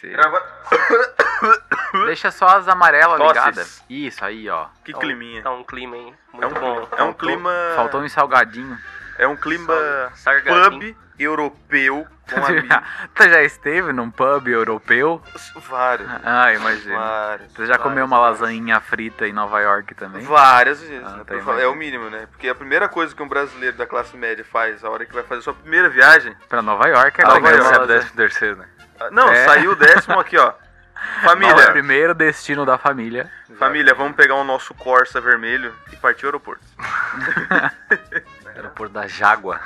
ser. Grava... Deixa só as amarelas Tosses. ligadas. Isso aí, ó. Que Tá um- climinha. Tá um clima, hein? Muito É um, bom. é um clima. Faltou um salgadinho. É um clima Sargadinho. pub europeu com tu já esteve num pub europeu? Vários. Ah, imagina. Vários. Você já comeu uma vários. lasanha frita em Nova York também? Várias vezes. Ah, né? tá, é o mínimo, né? Porque a primeira coisa que um brasileiro da classe média faz a hora que vai fazer sua primeira viagem. Pra Nova York é Nova comer uma York. lasanha. terceiro, né? Não, É. saiu o décimo aqui, ó. Não, é o Família, primeiro destino da família. família, vamos pegar o nosso Corsa vermelho e partir ao aeroporto. Aeroporto da Jágua.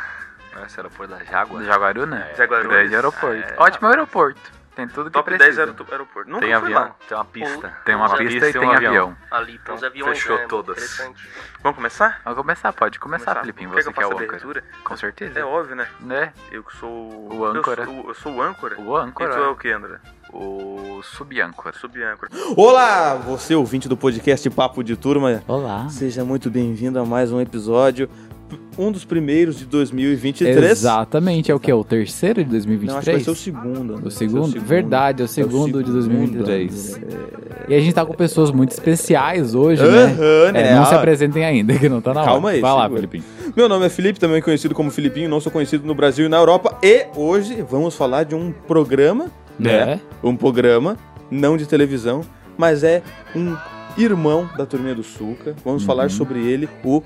Esse aeroporto da Jágua. Jaguaruna? Jaguaruna. Grande aeroporto. É. Ótimo aeroporto. Tem tudo que Top precisa. 10 aeroporto. aeroporto. Nunca Tem fui avião, lá. tem uma pista. Tem uma Já pista e tem um avião. Ali tem uns aviões, fechou né? todas. Interessante. Vamos começar? Vamos começar, pode começar, Felipinho. Quer Você que que é o âncora. abertura? Com certeza. É óbvio, né? Né? Eu que sou O âncora. Eu sou, eu sou o âncora? O âncora. E tu é o que, André? O subâncora. Sub-âncora. Olá, você ouvinte do podcast Papo de Turma. Olá. Seja muito bem-vindo a mais um episódio, um dos primeiros de 2023. Exatamente, é o que? O terceiro de Não, acho que vai 2023? ser o segundo. O segundo? Vai ser Verdade, é o segundo de 2023. E a gente tá com pessoas muito especiais hoje, né? Né? É, não se Ah, apresentem ainda, que não tá na hora. Calma aí, Vai lá. Felipinho. Meu nome é Felipe, também conhecido como Filipinho, não sou conhecido no Brasil e na Europa. E hoje vamos falar de um programa, né? É. Um programa, não de televisão, mas é um irmão da Turminha do Sulca. Vamos Uhum. falar sobre ele, o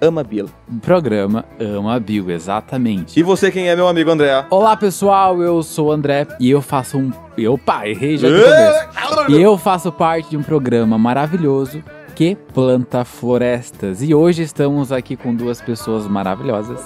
Amabila. O programa Ama Bill, exatamente. E você quem é, meu amigo André? Olá, pessoal, eu sou o André e eu faço um... Eu, pá, errei já no começo. E eu faço parte de um programa maravilhoso que planta florestas. E hoje estamos aqui com duas pessoas maravilhosas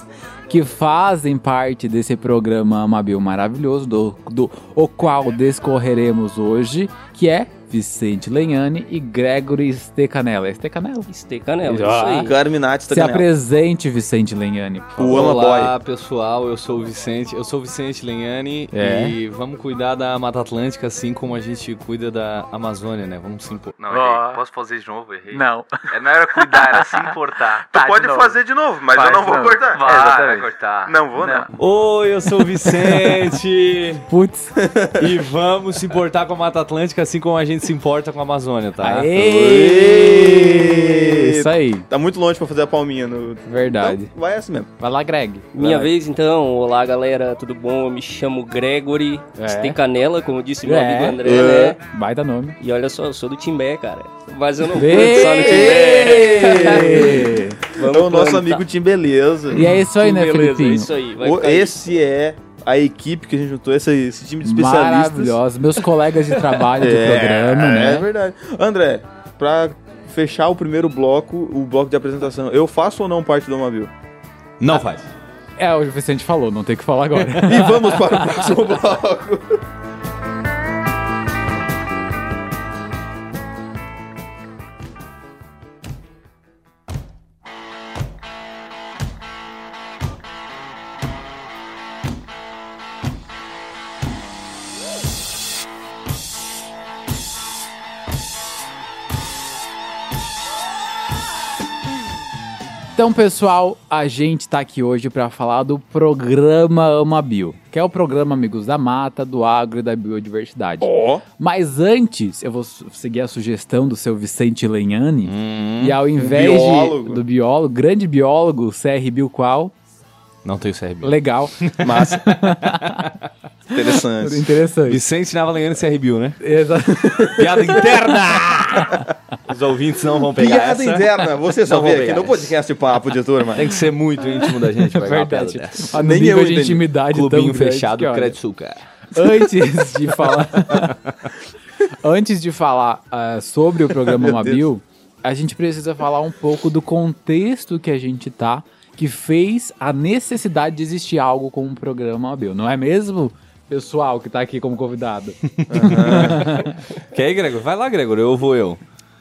que fazem parte desse programa Amabil maravilhoso, do, do o qual discorreremos hoje, que é Vicente Lenhani e Gregory Stecanella. É Stecanella? Estecanela, isso aí. Carminati tá Se apresente, Vicente favor. O Ama Olá, pessoal, eu sou o Vicente, eu sou o Vicente Lenhani É. e vamos cuidar da Mata Atlântica assim como a gente cuida da Amazônia, né? Vamos se impor. Não, errei. Posso fazer de novo? Errei. Não. É, não era cuidar, era se importar. Tu Tá, de pode novo. fazer de novo, mas Faz eu não vou de novo. cortar. Vai, exatamente. vai cortar. Não vou, não. Oi, eu sou o Vicente Putz. e vamos se importar com a Mata Atlântica assim como a gente se importa com a Amazônia, tá? Aê! Isso aí, Tá muito longe pra fazer a palminha no. verdade. Então, vai assim mesmo. Vai lá, Greg. Minha Vai. vez, então. Olá, galera, tudo bom? Eu me chamo Gregory É. Estecanela, como disse meu É. amigo André, É. né? Baita nome. E olha só, eu sou do Timbé, cara. Mas eu não canto só no Timbé. Vamos É o nosso amigo Tim Beleza. E é isso aí, né, Beleza, Felipinho? é isso aí. Vai O- esse é a equipe que a gente juntou, esse, esse time de especialistas. Maravilhoso. Meus colegas de trabalho do É, programa, É né? verdade. André, pra fechar o primeiro bloco, o bloco de apresentação, eu faço ou não parte do Amabil? Não faz. É, o Vicente falou, não tem o que falar agora. E vamos para o próximo bloco. Então, pessoal, a gente tá aqui hoje pra falar do programa Ama Bio, que é o programa Amigos da Mata, do Agro e da Biodiversidade. Ó, Mas antes, eu vou seguir a sugestão do seu Vicente Lenhani. e ao invés biólogo. de, do biólogo, grande biólogo, CR Bio qual? Não tenho CRB. Legal. massa. Interessante. Interessante. Vicente Navalengano CRB, né? Exa- Piada interna! Os ouvintes não vão pegar Piada essa. interna, você só Não vê aqui no podcast Papo de Turma. Tem que ser muito íntimo da gente pra piada Verdade. dessa. Ah, Nem nível eu de entendi. intimidade Clubinho tão grande fechado, Crédito. Antes de falar. antes de falar ah, sobre o programa Mabil, a gente precisa falar um pouco do contexto que a gente tá, que fez a necessidade de existir algo como o programa Mabil, não é mesmo? Pessoal que tá aqui como convidado. Quer ir, Gregor? Vai lá, Gregor, eu vou eu.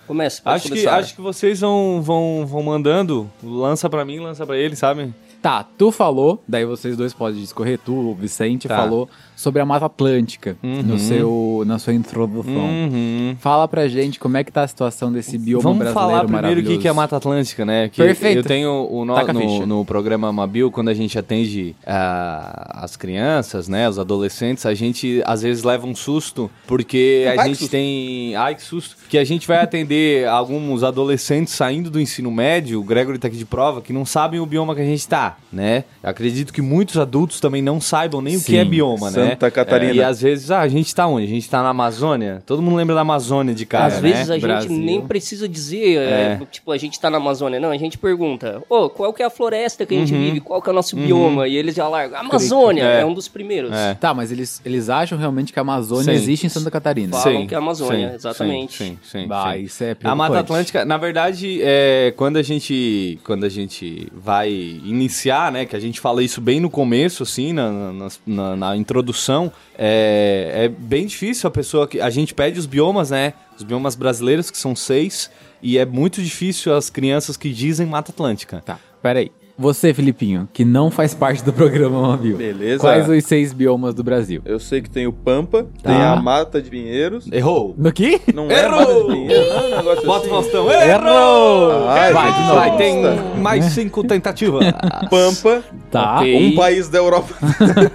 Começa, pode Acho que, começar. acho que vocês vão, vão, vão mandando, lança pra mim, lança pra ele, sabe? Tá, tu falou, daí vocês dois podem discorrer, tu, o Vicente, Tá. falou sobre a Mata Atlântica Uhum. no seu, na sua introdução. Uhum. Fala pra gente como é que tá a situação desse bioma Vamos brasileiro falar primeiro o que que é a Mata Atlântica, né? Que Perfeito. Eu tenho o no, no, no programa Mabil, quando a gente atende ah, as crianças, né? Os adolescentes, a gente às vezes leva um susto, porque a Ai, gente tem. Ai, que susto! Que a gente vai atender alguns adolescentes saindo do ensino médio, o Gregory tá aqui de prova, que não sabem o bioma que a gente tá, né? Acredito que muitos adultos também não saibam nem o que Sim. é bioma, né? Santa Catarina. E às vezes, ah, a gente tá onde? A gente tá na Amazônia? Todo mundo lembra da Amazônia de cara, Às né? vezes a gente Brasil. nem precisa dizer, é, tipo, a gente tá na Amazônia. Não, a gente pergunta, ô, qual que é a floresta que a gente Uhum. vive? Qual que é o nosso bioma? E eles já largam, Amazônia, É. é, um dos primeiros. É. Tá, mas eles, eles acham realmente que a Amazônia Sim. existe em Santa Catarina. Falam Sim, que é a Amazônia, sim, exatamente. Sim, sim, sim, Bah, sim. isso é A Mata. Atlântica, na verdade, é, quando a gente quando a gente vai iniciar, né, que a gente fala isso bem no começo, assim, na, na, na- na introdução, é, é bem difícil a pessoa que a gente pede os biomas, né, os biomas brasileiros que são seis e é muito difícil as crianças que dizem Mata Atlântica. Tá, peraí. Você, Filipinho, que não faz parte do programa Mobile. Beleza. Quais os seis biomas do Brasil? Eu sei que tem o Pampa, Tá. tem a Mata de Pinheiros. Errou. No quê? Não é Errou! Mata de Pinheiros, não é um negócio Bota o assim. Faustão. Errou! Ai, Vai, de novo. Vai, tem mais cinco tentativas. Pampa, Tá, Ok. um país da Europa.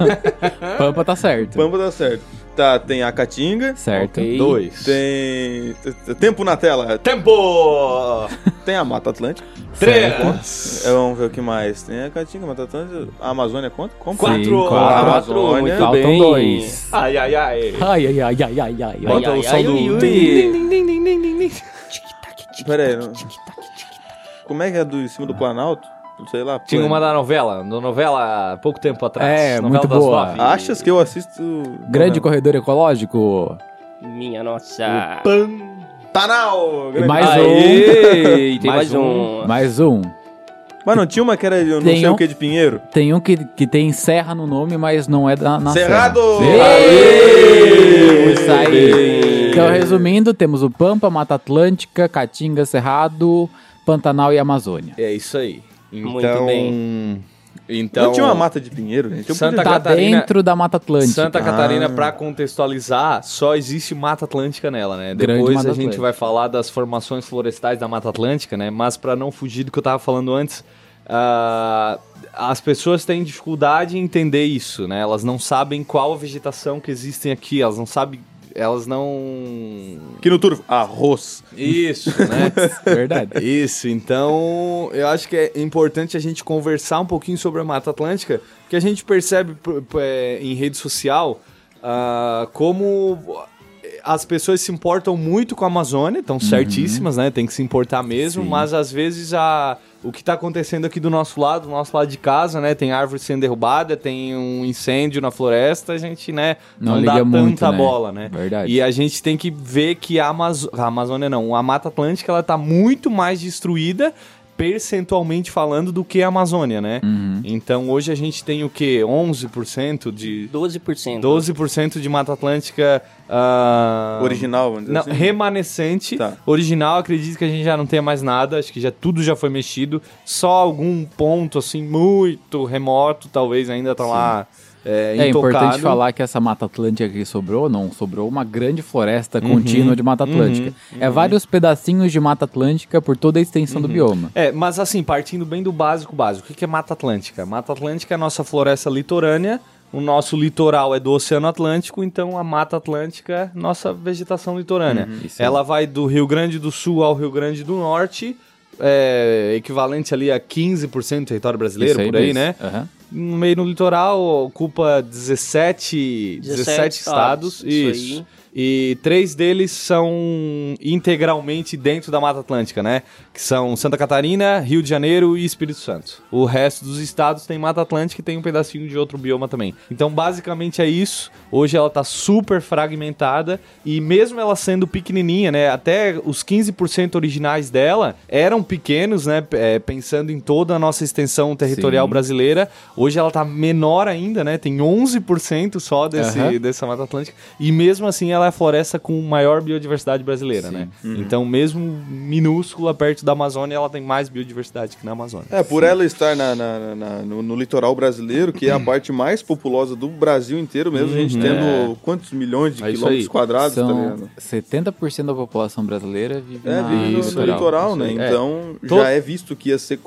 Pampa tá certo. Pampa dá certo. Tá, tem a Caatinga. Certo. Ok. Dois. Tem. Tempo na tela. Tempo! Tem a Mata Atlântica. Três! É, vamos ver o que mais. Tem a Caatinga, Mata Atlântica. A Amazônia conta? Como? Quatro. Sim, A quatro. Amazônia. muito Faltam bem. dois. Ai, ai, ai. Ai, ai, ai, ai, ai, ai. Bota ai, o som ai, do... ui, ui. Ding, ding. Pera aí. Como é que é do em cima do Planalto? Sei lá. Tinha uma da novela, da novela há pouco tempo atrás. É, novela muito das boa. nove. Achas que eu assisto. Grande Não. corredor ecológico. Minha nossa. Pantanal! E mais Aê, tem Mais mais um. Mais um. Mas não tinha uma que era eu não Tem sei um- o que de Pinheiro? Tem um que, que tem serra no nome, mas não é da, na Cerrado! serra. Isso aí. Então, resumindo, temos o Pampa, Mata Atlântica, Caatinga, Cerrado, Pantanal e Amazônia. É isso aí. Então... Muito bem. Então... Não tinha uma mata de Pinheiro, gente? Eu Santa podia- Tá Catarina- dentro da Mata Atlântica. Santa Catarina, Ah. pra contextualizar, só existe Mata Atlântica nela, né? Grande Depois Mata a gente Atlântica. vai falar das formações florestais da Mata Atlântica, né? Mas pra não fugir do que eu tava falando antes, ah, as pessoas têm dificuldade em entender isso, né? Elas não sabem qual a vegetação que existem aqui, elas não sabem... Elas não... Aqui no turvo, arroz. Isso, né? Verdade. Isso, então eu acho que é importante a gente conversar um pouquinho sobre a Mata Atlântica, que a gente percebe é, em rede social ah, como as pessoas se importam muito com a Amazônia, estão certíssimas, né? Tem que se importar mesmo, Sim. mas às vezes a, o que está acontecendo aqui do nosso lado, do nosso lado de casa, né? Tem árvore sendo derrubada, tem um incêndio na floresta, a gente, né? Não Não, dá muito, tanta né? bola, né? Verdade. E a gente tem que ver que a, Amazo- a Amazônia não, a Mata Atlântica ela tá muito mais destruída percentualmente falando do que a Amazônia, né? Uhum. Então hoje a gente tem o que 11% de 12%. 12% de Mata Atlântica ah, Original, vamos dizer não, assim. remanescente. Tá. Original, acredito que a gente já não tenha mais nada, acho que já tudo já foi mexido. Só algum ponto assim muito remoto, talvez ainda tá lá é, É importante falar que essa Mata Atlântica que sobrou, não, sobrou uma grande floresta contínua de Mata Atlântica. É vários pedacinhos de Mata Atlântica por toda a extensão do bioma. É, mas assim, partindo bem do básico básico, o que é Mata Atlântica? Mata Atlântica é a nossa floresta litorânea, o nosso litoral é do Oceano Atlântico, então a Mata Atlântica é nossa vegetação litorânea. aí. Ela vai do Rio Grande do Sul ao Rio Grande do Norte, é, equivalente ali a 15% do território brasileiro, Isso por aí, mesmo. né? Aham. No meio no litoral, ocupa 17, 17 estados, estados, isso isso. E três deles são integralmente dentro da Mata Atlântica, né? Que são Santa Catarina, Rio de Janeiro e Espírito Santo. O resto dos estados tem Mata Atlântica e tem um pedacinho de outro bioma também. Então, basicamente é isso. Hoje ela tá super fragmentada e mesmo ela sendo pequenininha, né? Até os 15% originais dela eram pequenos, né? é, pensando em toda a nossa extensão territorial Sim. brasileira. Hoje ela tá menor ainda, né? Tem 11% só desse, Aham. dessa Mata Atlântica. E mesmo assim ela ela é a floresta com maior biodiversidade brasileira, né? Então, mesmo minúscula, perto da Amazônia, ela tem mais biodiversidade que na Amazônia. É, por ela estar na, na- na- no, no litoral brasileiro, que é a parte mais populosa do Brasil inteiro mesmo, a gente Uhum. tendo quantos milhões de É quilômetros aí. quadrados, tá São ligado? 70% da população brasileira vive É, na vive no, litoral, né? É. Então To- já é visto que ia ser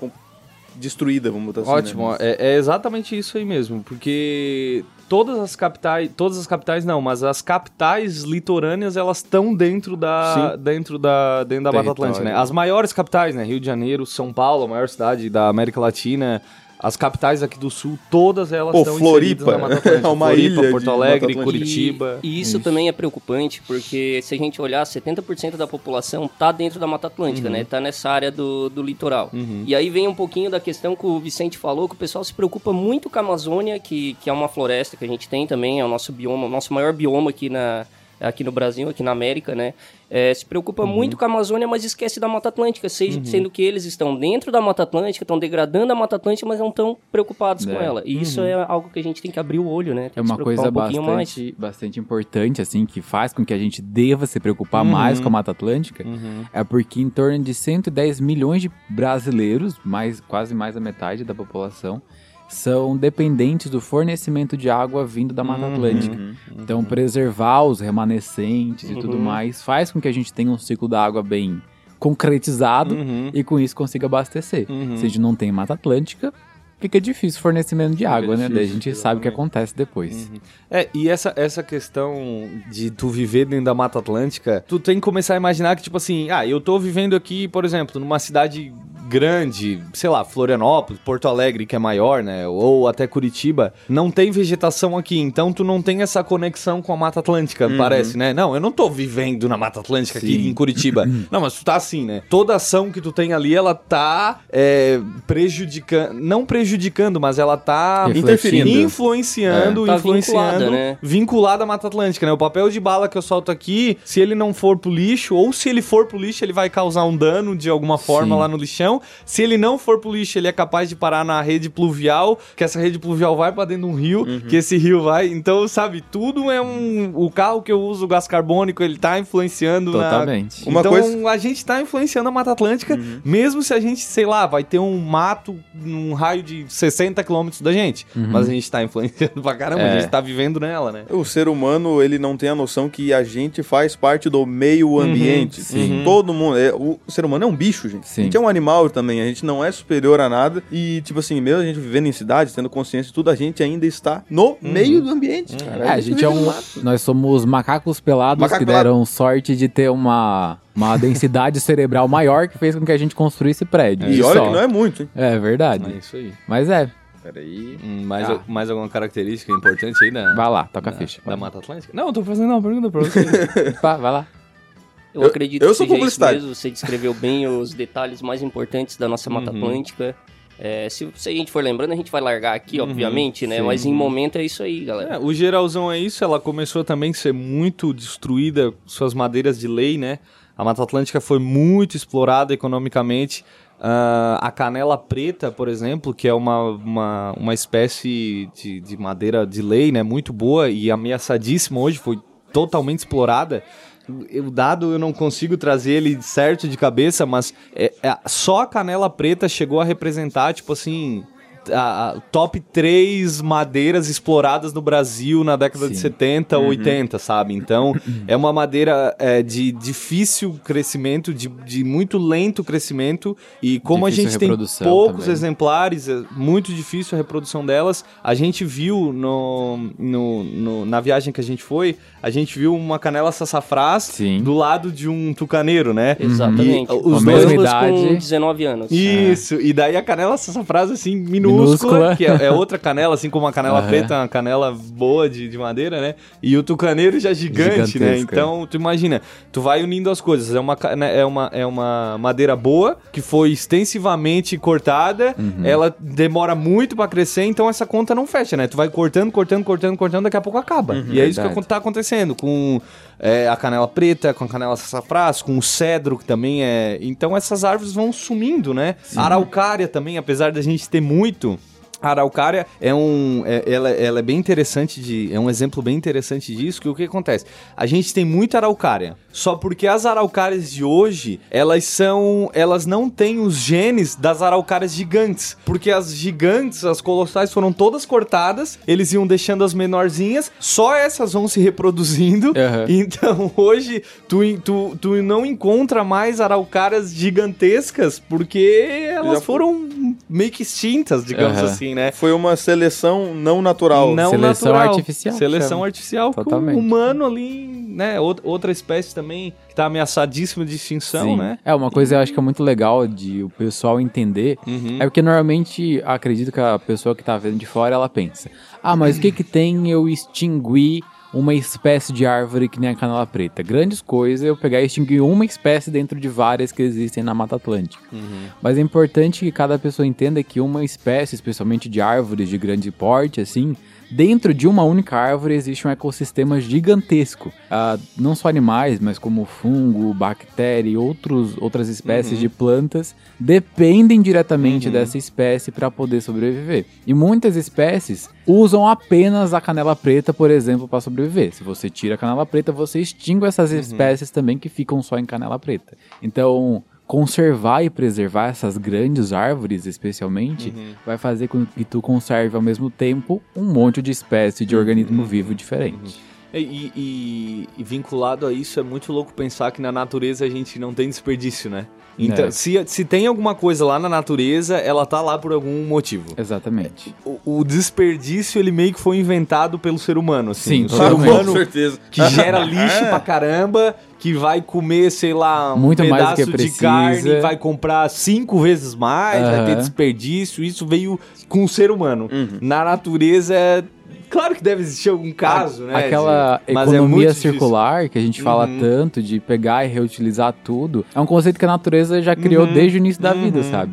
destruída, vamos botar assim. Ótimo, né? é, é exatamente isso aí mesmo, porque todas as capitais, todas as capitais não, mas as capitais litorâneas elas estão dentro da dentro da dentro da Mata. Atlântica, né? As maiores capitais, né? Rio de Janeiro, São Paulo, a maior cidade da América Latina, as capitais aqui do sul, todas elas Pô, estão Floripa, na Mata Atlântica. é uma Floripa, ilha Porto Alegre. Curitiba. E, e isso, também é preocupante, porque se a gente olhar, 70% da população tá dentro da Mata Atlântica, Uhum. né? Tá nessa área do, do litoral. E aí vem um pouquinho da questão que o Vicente falou, que o pessoal se preocupa muito com a Amazônia, que, que é uma floresta que a gente tem também, é o nosso bioma, o nosso maior bioma aqui na aqui no Brasil, aqui na América, né? É, se preocupa muito com a Amazônia, mas esquece da Mata Atlântica, seja, sendo que eles estão dentro da Mata Atlântica, estão degradando a Mata Atlântica, mas não estão preocupados com É. ela. E isso é algo que a gente tem que abrir o olho, né? Tem É uma coisa um bastante, bastante importante, assim, que faz com que a gente deva se preocupar mais com a Mata Atlântica. É porque em torno de 110 milhões de brasileiros, mais, quase mais da metade da população, são dependentes do fornecimento de água vindo da Mata Atlântica. Então, preservar os remanescentes e tudo mais faz com que a gente tenha um ciclo da água bem concretizado Uhum. e com isso consiga abastecer. Uhum. Se a gente não tem Mata Atlântica, fica difícil o fornecimento de água, né? Daí a gente sabe o que acontece depois. É, e essa, essa questão de tu viver dentro da Mata Atlântica, tu tem que começar a imaginar que, tipo assim, ah, eu tô vivendo aqui, por exemplo, numa cidade grande, sei lá, Florianópolis, Porto Alegre, que é maior, né? Ou até Curitiba, não tem vegetação aqui, então tu não tem essa conexão com a Mata Atlântica, parece, né? Não, eu não tô vivendo na Mata Atlântica aqui Sim. em Curitiba. não, mas tu tá assim, né? Toda ação que tu tem ali, ela tá é, prejudicando, não prejudicando, mas ela tá Refletindo. influenciando, É. Tá influenciando, vinculada, né? vinculada à Mata Atlântica, né? O papel de bala que eu solto aqui, se ele não for pro lixo, ou se ele for pro lixo, ele vai causar um dano de alguma forma Sim. lá no lixão. Se ele não for pro lixo, ele é capaz de parar na rede pluvial, que essa rede pluvial vai pra dentro de um rio, que esse rio vai. Então, sabe, tudo é um. O carro que eu uso, o gás carbônico, ele tá influenciando na- Totalmente. Uma então, coisa- a gente tá influenciando a Mata Atlântica, mesmo se a gente, sei lá, vai ter um mato num raio de 60 quilômetros da gente. Mas a gente tá influenciando pra caramba, a É. gente tá vivendo nela, né? O ser humano, ele não tem a noção que a gente faz parte do meio ambiente. sim. Todo mundo. É, o ser humano é um bicho, gente. Sim. A gente é um animal também. A gente não é superior a nada. E, tipo assim, mesmo a gente vivendo em cidades, tendo consciência de tudo, a gente ainda está no meio do ambiente. Cara. É, a gente é vive no um. Nós somos macacos pelados Macaco que pelado. deram sorte de ter uma, uma densidade cerebral maior que fez com que a gente construísse prédio. E olha só. que não é muito, hein? É verdade. É isso aí. Mas é, Peraí. Hum, mais, Ah. mais alguma característica importante aí da, vai lá, toca a ficha. da Mata Atlântica? Não, eu tô fazendo uma pergunta pra você. Vai, vai lá. Eu, Eu- acredito eu que sou seja isso publicitário. mesmo. Você descreveu bem os detalhes mais importantes da nossa Mata Uhum. Atlântica. É, se, se a gente for lembrando, a gente vai largar aqui, Uhum. obviamente, né? sim. Mas em momento é isso aí, galera. É, o geralzão é isso, ela começou também a ser muito destruída, suas madeiras de lei, né? A Mata Atlântica foi muito explorada economicamente. Ah, a canela preta, por exemplo, que é uma, uma, uma espécie de, de madeira de lei, né? Muito boa e ameaçadíssima hoje, foi totalmente explorada. O dado eu não consigo trazer ele certo de cabeça, mas é- é- só a canela preta chegou a representar, tipo assim, a, a top 3 madeiras exploradas no Brasil na década de Sim. 70, 80, sabe? Então, é uma madeira é, de difícil crescimento, de, de muito lento crescimento, e como Difícil a gente tem poucos também. exemplares, é muito difícil a reprodução delas. A gente viu no, no- no- na viagem que a gente foi, a gente viu uma canela sassafrás Sim. do lado de um tucaneiro, né? Exatamente. E os Com a dois com idade. 19 anos. isso, e daí a canela sassafrás, assim, minúscula, Minúscula. que é, é outra canela, assim como a canela Aham. preta, uma canela boa de, de madeira, né? E o tucaneiro já gigante, né? Então, tu imagina, tu vai unindo as coisas. É uma, né, é uma, é uma madeira boa, que foi extensivamente cortada, Uhum. ela demora muito pra crescer, então essa conta não fecha, né? Tu vai cortando, cortando, cortando, cortando, daqui a pouco acaba. e é isso que Verdade. tá acontecendo com é, a canela preta, com a canela sassafrás, com o cedro, que também é. Então essas árvores vão sumindo, né? A araucária também, apesar da gente ter muito. Egito. A araucária é um. é- ela, ela é bem interessante de. É um exemplo bem interessante disso, que o que acontece? A gente tem muita araucária. Só porque as araucárias de hoje, elas são. Elas não têm os genes das araucárias gigantes. Porque as gigantes, as colossais, foram todas cortadas. Eles iam deixando as menorzinhas. Só essas vão se reproduzindo. Aham. Então hoje tu, tu, tu não encontra mais araucárias gigantescas porque elas Já foram meio que extintas, digamos Aham. assim, né? Foi uma seleção não natural. Não Seleção natural. artificial, Seleção chama. artificial. Totalmente. Com o humano ali, né? Out- Outra espécie também que tá ameaçadíssima de extinção, Sim. né? É, uma coisa eu acho que é muito legal de o pessoal entender. Uhum. É porque normalmente acredito que a pessoa que tá vendo de fora ela pensa: ah, mas o que que tem eu extinguir uma espécie de árvore que nem a canela preta? Grandes coisas eu pegar e extinguir uma espécie dentro de várias que existem na Mata Atlântica. Mas é importante que cada pessoa entenda que uma espécie, especialmente de árvores de grande porte, assim, dentro de uma única árvore existe um ecossistema gigantesco. Ah, não só animais, mas como fungo, bactéria e outros, outras espécies de plantas dependem diretamente dessa espécie para poder sobreviver. E muitas espécies usam apenas a canela preta, por exemplo, para sobreviver. Se você tira a canela preta, você extingue essas espécies também que ficam só em canela preta. Então, conservar e preservar essas grandes árvores, especialmente, vai fazer com que tu conserve ao mesmo tempo um monte de espécie de organismo vivo diferente. E, e- e vinculado a isso, é muito louco pensar que na natureza a gente não tem desperdício, né? Então, É. se, se tem alguma coisa lá na natureza, ela tá lá por algum motivo. Exatamente. O, o desperdício, ele meio que foi inventado pelo ser humano, assim. Sim, o ser humano Com certeza. que gera lixo pra caramba, que vai comer, sei lá, um Muito mais pedaço de carne, vai comprar cinco vezes mais, vai ter desperdício. Isso veio com o ser humano. Uhum. Na natureza, é... claro que deve existir algum caso, né? Aquela de- é economia difícil. circular que a gente fala Uhum. tanto de pegar e reutilizar tudo, é um conceito que a natureza já criou Uhum. desde o início da vida, Uhum, sabe?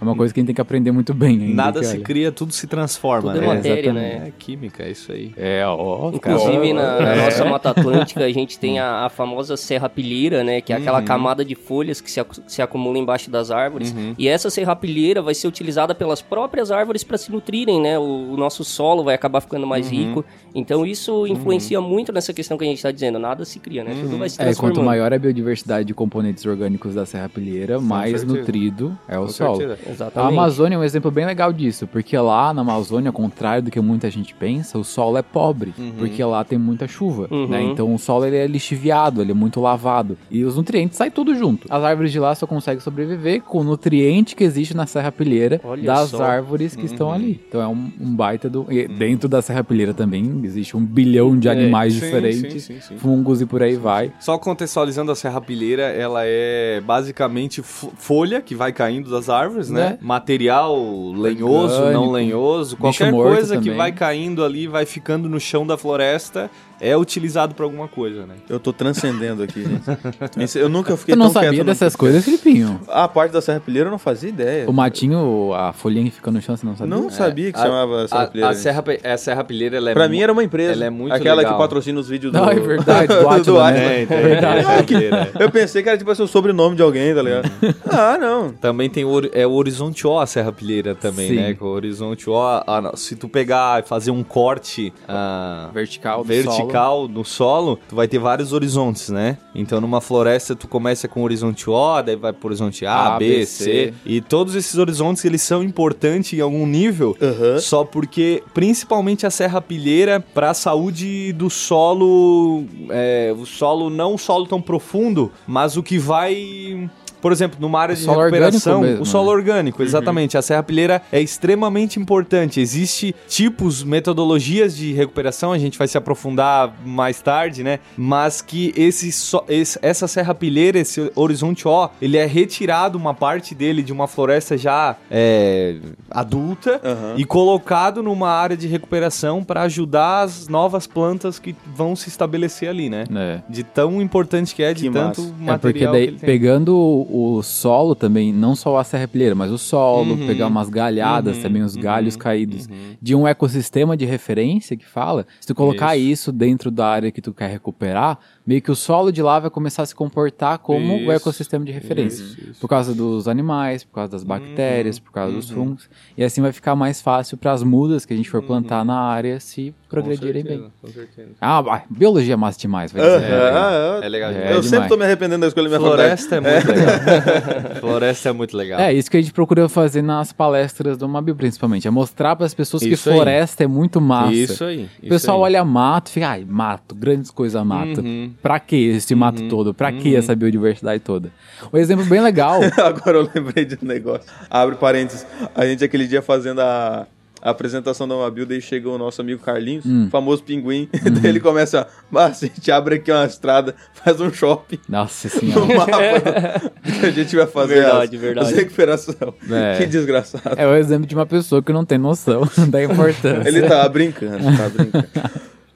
Uhum. É uma coisa que a gente tem que aprender muito bem ainda. Nada que, se olha, cria, tudo se transforma, Tudo é né? matéria, exatamente. né? É química, é isso aí. É, ó. Inclusive, na, na É. nossa Mata Atlântica, a gente tem a, a famosa serrapilheira, né? Que é aquela Uhum. camada de folhas que se, se acumula embaixo das árvores. Uhum. E essa serrapilheira vai ser utilizada pelas próprias árvores para se nutrirem, né? O, o nosso solo vai acabar ficando mais Uhum. rico. Então, isso influencia muito nessa questão que a gente está dizendo. Nada se cria, né? Tudo vai se É, transformando. quanto maior a biodiversidade de componentes orgânicos da serrapilheira, mais certeza. nutrido é o Com solo. certeza. A Exatamente. Amazônia é um exemplo bem legal disso, porque lá na Amazônia, ao contrário do que muita gente pensa, o solo é pobre, porque lá tem muita chuva, Uhum. né? Então o solo ele é lixiviado, ele é muito lavado e os nutrientes saem tudo junto. As árvores de lá só conseguem sobreviver com o nutriente que existe na serrapilheira das só. árvores que estão ali. Então é um, um baita do... e dentro da serrapilheira também existe um bilhão de animais sim, diferentes, sim, sim, sim. fungos e por aí vai. Só contextualizando a serrapilheira, ela é basicamente fo- folha que vai caindo das árvores, né? Né? Material lenhoso, Orgânico, não lenhoso, qualquer coisa que também. vai caindo ali, vai ficando no chão da floresta, é utilizado pra alguma coisa, né? Eu tô transcendendo aqui, gente. Eu nunca fiquei Tu não tão sabia quieto, dessas não. coisas, Filipinho? A parte da serrapilheira eu não fazia ideia. O matinho, a folhinha que fica no chão, você não sabia? Não sabia que A- chamava A, serrapilheira. a, gente. serra, a serrapilheira, ela é Pra mim era uma empresa. ela é muito Aquela legal. que patrocina os vídeos do... Não, é verdade, do do Atila, né? É, então, Verdade. serrapilheira. Eu pensei que era tipo assim, o sobrenome de alguém, tá ligado? ah, não. Também tem o, é o Horizonte O, a serrapilheira também, Sim. né? Que o Horizonte O, ah, se tu pegar e fazer um corte ah, Vertical do vertical no solo, tu vai ter vários horizontes, né? Então numa floresta tu começa com o horizonte O, daí vai pro horizonte A, A, B, B, C. C. E todos esses horizontes eles são importantes em algum nível, Aham. só porque principalmente a serrapilheira para a saúde do solo, é, o solo não o solo tão profundo, mas o que vai por exemplo, numa área de solo recuperação, mesmo, o solo né? orgânico, exatamente. A serrapilheira é extremamente importante. Existe tipos, metodologias de recuperação, a gente vai se aprofundar mais tarde, né? Mas que esse, so- esse- essa serrapilheira, esse horizonte O, ele é retirado uma parte dele de uma floresta já é, adulta Aham. e colocado numa área de recuperação para ajudar as novas plantas que vão se estabelecer ali, né? É. De tão importante que é, de Que tanto massa. É porque material daí, que ele tem. pegando o, solo também, não só a serrapilheira, mas o solo, pegar umas galhadas também, os galhos caídos, de um ecossistema de referência que fala, se tu colocar isso. dentro da área que tu quer recuperar, meio que o solo de lá vai começar a se comportar como o Isso, ecossistema de referência. isso, isso. Por causa dos animais, por causa das bactérias, por causa dos fungos. E assim vai ficar mais fácil para as mudas que a gente for plantar na área se progredirem bem. Com certeza. Ah, vai, biologia é massa demais, vai dizer. aham. É legal É, demais. eu demais. sempre tô me arrependendo da escolha da minha faculdade. Floresta é muito legal. Floresta é muito legal. É, isso que a gente procura fazer nas palestras do Mabil, principalmente. É mostrar para as pessoas que Isso aí. floresta é muito massa. Isso aí. O pessoal isso aí. olha mato e fica, ai, mato, grandes coisas mato. Uhum. Pra que esse mato todo? Pra que essa biodiversidade toda? Um exemplo bem legal. Agora eu lembrei de um negócio. Abre parênteses. A gente aquele dia fazendo a, a apresentação da Mabil, daí chega o nosso amigo Carlinhos, Hum. famoso pinguim. Uhum. daí ele começa, mas a gente abre aqui uma estrada, faz um shopping Nossa no senhora. mapa que a gente vai fazer Verdade, as, verdade. as recuperação. É. Que desgraçado. É o exemplo de uma pessoa que não tem noção da importância. Ele tá brincando, tá brincando.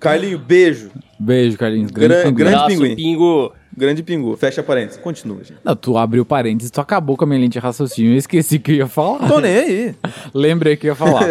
Carlinho, beijo. Beijo, Carlinhos. Grande Gran- pinguim. grande- pinguim. pingo. Grande pingu. Fecha parênteses. Continua, gente. Não, tu abriu parênteses, tu acabou com a minha linha de raciocínio. Eu esqueci que eu ia falar. Tô nem aí. Lembrei que eu ia falar.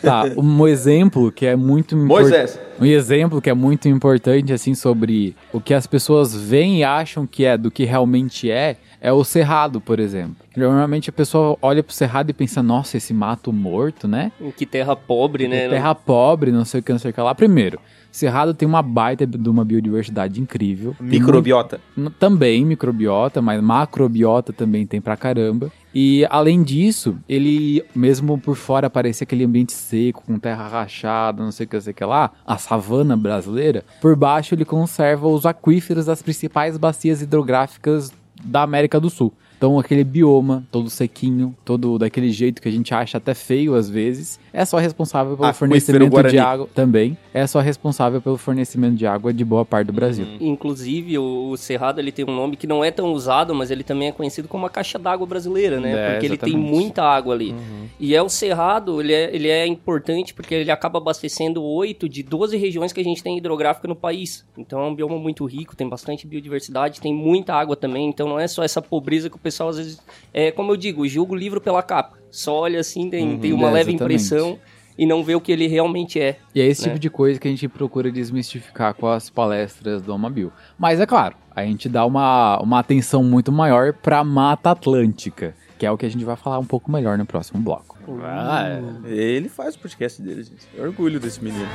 tá, um exemplo que é muito Moisés. Um exemplo que é muito importante, assim, sobre o que as pessoas veem e acham que é do que realmente é, é o cerrado, por exemplo. Normalmente a pessoa olha pro cerrado e pensa, nossa, esse mato morto, né? Que terra pobre, né? Terra pobre, não sei o que, não sei o que lá. Primeiro, Cerrado tem uma baita de uma biodiversidade incrível. Microbiota. muito- Também microbiota, mas macrobiota também tem pra caramba. E além disso, ele, mesmo por fora, parecer aquele ambiente seco, com terra rachada, não sei o que, não sei o que lá, a savana brasileira, por baixo ele conserva os aquíferos das principais bacias hidrográficas da América do Sul. Então aquele bioma, todo sequinho, todo daquele jeito que a gente acha até feio às vezes, é só responsável pelo Aquífero fornecimento de água também, é só responsável pelo fornecimento de água de boa parte do Brasil. Inclusive, o, o Cerrado ele tem um nome que não é tão usado, mas ele também é conhecido como a caixa d'água brasileira, né? É, porque ele tem exatamente. muita água ali. E é o Cerrado, ele é, ele é importante porque ele acaba abastecendo 8 de 12 regiões que a gente tem hidrográfica no país. Então é um bioma muito rico, tem bastante biodiversidade, tem muita água também. Então não é só essa pobreza que o pessoal às vezes. É como eu digo, julga o livro pela capa. Só olha assim, tem, tem uma É, leve exatamente. impressão e não vê o que ele realmente é. E é esse né? tipo de coisa que a gente procura desmistificar com as palestras do Amabil. Mas é claro, a gente dá uma, uma atenção muito maior pra Mata Atlântica, que é o que a gente vai falar um pouco melhor no próximo bloco. Ah, ele faz o podcast dele, gente. Eu orgulho desse menino.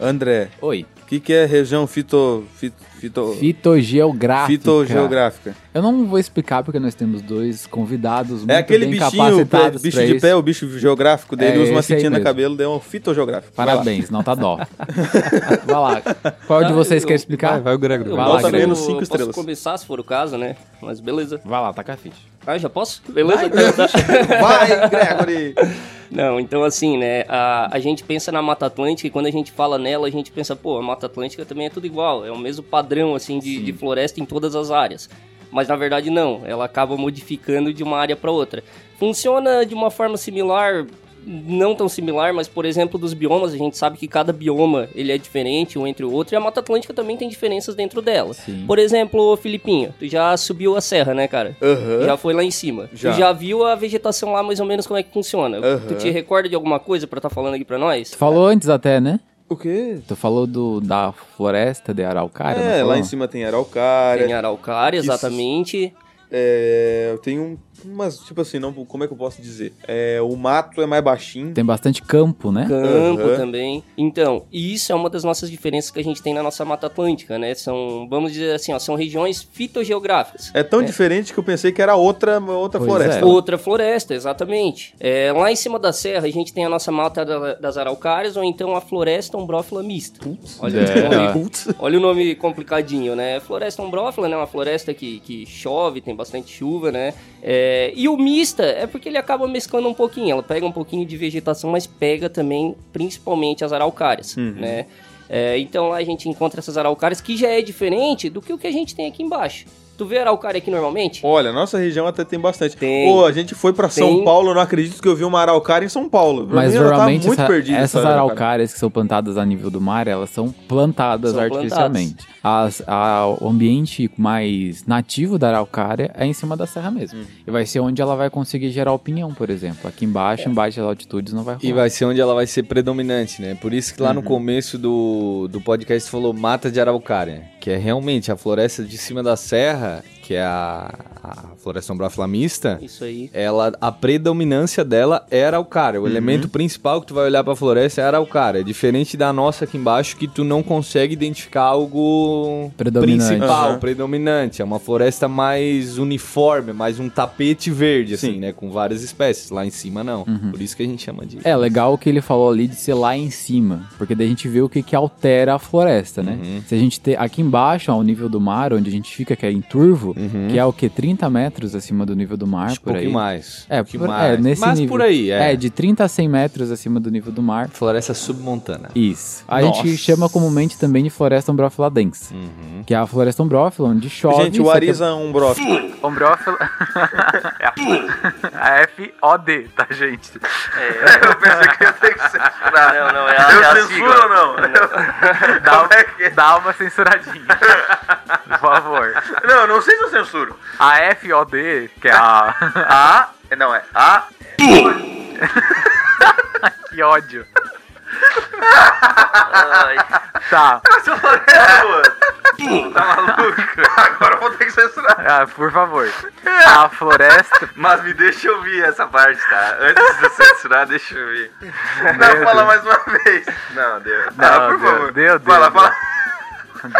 André, Oi. o que, que é região fito, fito, fito, Fitogeográfica. fitogeográfica? Eu não vou explicar porque nós temos dois convidados muito É aquele bem bichinho, capacitados bicho de isso. pé, o bicho geográfico dele, É usa uma fitinha no cabelo, deu um fitogeográfico. Parabéns, não tá dó. vai lá. Qual de vocês quer explicar? Vai, vai o Gregor. Vai lá, Nota Greg. menos cinco eu estrelas. Posso começar se for o caso, né? Mas beleza. Vai lá, taca a ficha. Ah, já posso? Beleza? Então, tá. Vai, Gregory! Não, então assim, né, a, a gente pensa na Mata Atlântica e quando a gente fala nela, a gente pensa, pô, a Mata Atlântica também é tudo igual, é o mesmo padrão, assim, de, de floresta em todas as áreas. Mas na verdade não, ela acaba modificando de uma área para outra. Funciona de uma forma similar, não tão similar, mas por exemplo dos biomas, a gente sabe que cada bioma ele é diferente um entre o outro e a Mata Atlântica também tem diferenças dentro dela. Sim. Por exemplo, Filipinho, tu já subiu a serra, né, cara? Aham. Já foi lá em cima. Já. Tu já viu a vegetação lá mais ou menos como é que funciona. Aham. Tu te recorda de alguma coisa pra estar falando aqui pra nós? Tu falou antes até, né? O quê? Tu falou do, da floresta de Araucária, é, lá em cima tem araucária. Tem araucária, Isso. exatamente. É, eu tenho um, umas, tipo assim, não, como é que eu posso dizer? É, o mato é mais baixinho. Tem bastante campo, né? Campo Aham. também. Então, e isso é uma das nossas diferenças que a gente tem na nossa Mata Atlântica, né? São, vamos dizer assim, ó, são regiões fitogeográficas. É tão diferente que eu pensei que era outra, outra Pois floresta. é. Outra floresta, exatamente. É, lá em cima da serra, a gente tem a nossa mata da- das araucárias, ou então a floresta ombrófila mista. Olha, É. o nome, Putz. olha o nome complicadinho, né? Floresta ombrófila, né? Uma floresta que, que chove, tem bastante chuva, né? É, e o mista é porque ele acaba mesclando um pouquinho. Ela pega um pouquinho de vegetação, mas pega também, principalmente, as araucárias, né? É, então lá a gente encontra essas araucárias que já é diferente do que o que a gente tem aqui embaixo. Tu vê araucária aqui normalmente? Olha, nossa região até tem bastante. Tem. Pô, a gente foi pra São. Paulo, eu não acredito que eu vi uma araucária em São Paulo. Pra Mas mim, tá normalmente muito essa- perdida. essas essa araucárias que são plantadas a nível do mar, elas são plantadas São artificialmente. As- a- o ambiente mais nativo da araucária é em cima da serra mesmo. Hum. E vai ser onde ela vai conseguir gerar opinião, por exemplo. Aqui embaixo, em baixas altitudes, não vai rolar. E vai ser onde ela vai ser predominante, né? Por isso que lá no Uhum. começo do, do podcast falou mata de araucária, que é realmente a floresta de cima da serra, que é a, a mista, Isso aí. ela, a predominância dela é araucária. O Uhum. elemento principal que tu vai olhar pra floresta é araucária. É diferente da nossa aqui embaixo, que tu não consegue identificar algo Predominante. principal, Aham. predominante. É uma floresta mais uniforme, mais um tapete verde, assim, Sim. né? Com várias espécies. Lá em cima, não. Por isso que a gente chama de... É legal o que ele falou ali de ser lá em cima, porque daí a gente vê o que, que altera a floresta, né? Uhum. Se a gente ter aqui embaixo, ao nível do mar, onde a gente fica, que é em Turvo, Uhum. que é o que? 30 metros acima do nível do mar, Acho um por aí. pouquinho mais. É, um pouquinho por- mais. é, nesse Mas nível. por aí, é. É, de 30 a 100 metros acima do nível do mar. Floresta submontana. Isso. A Nossa. gente chama comumente também de floresta umbrófila densa, Uhum. que é a floresta umbrófila, onde chove... Gente, o que- Ariza é um brófilo. Ombrófila. É a- a F-O-D, tá, gente? Eu pensei que ia ter que censurar. Não, não, é a- Eu é a censuro sigla. ou não? Dá, é que é? dá uma censuradinha. Por favor. Não, eu não sei se eu censuro. A F-O-D, que é a. A. Não, é A. Que ódio. Ai, Tá. Tá maluco? Agora eu vou ter que censurar. Ah, por favor. A floresta. Mas me deixa eu ouvir essa parte, tá? Antes de censurar, deixa eu ouvir. Não, fala mais uma vez. Não, deu. Não, ah, por favor. Fala, fala.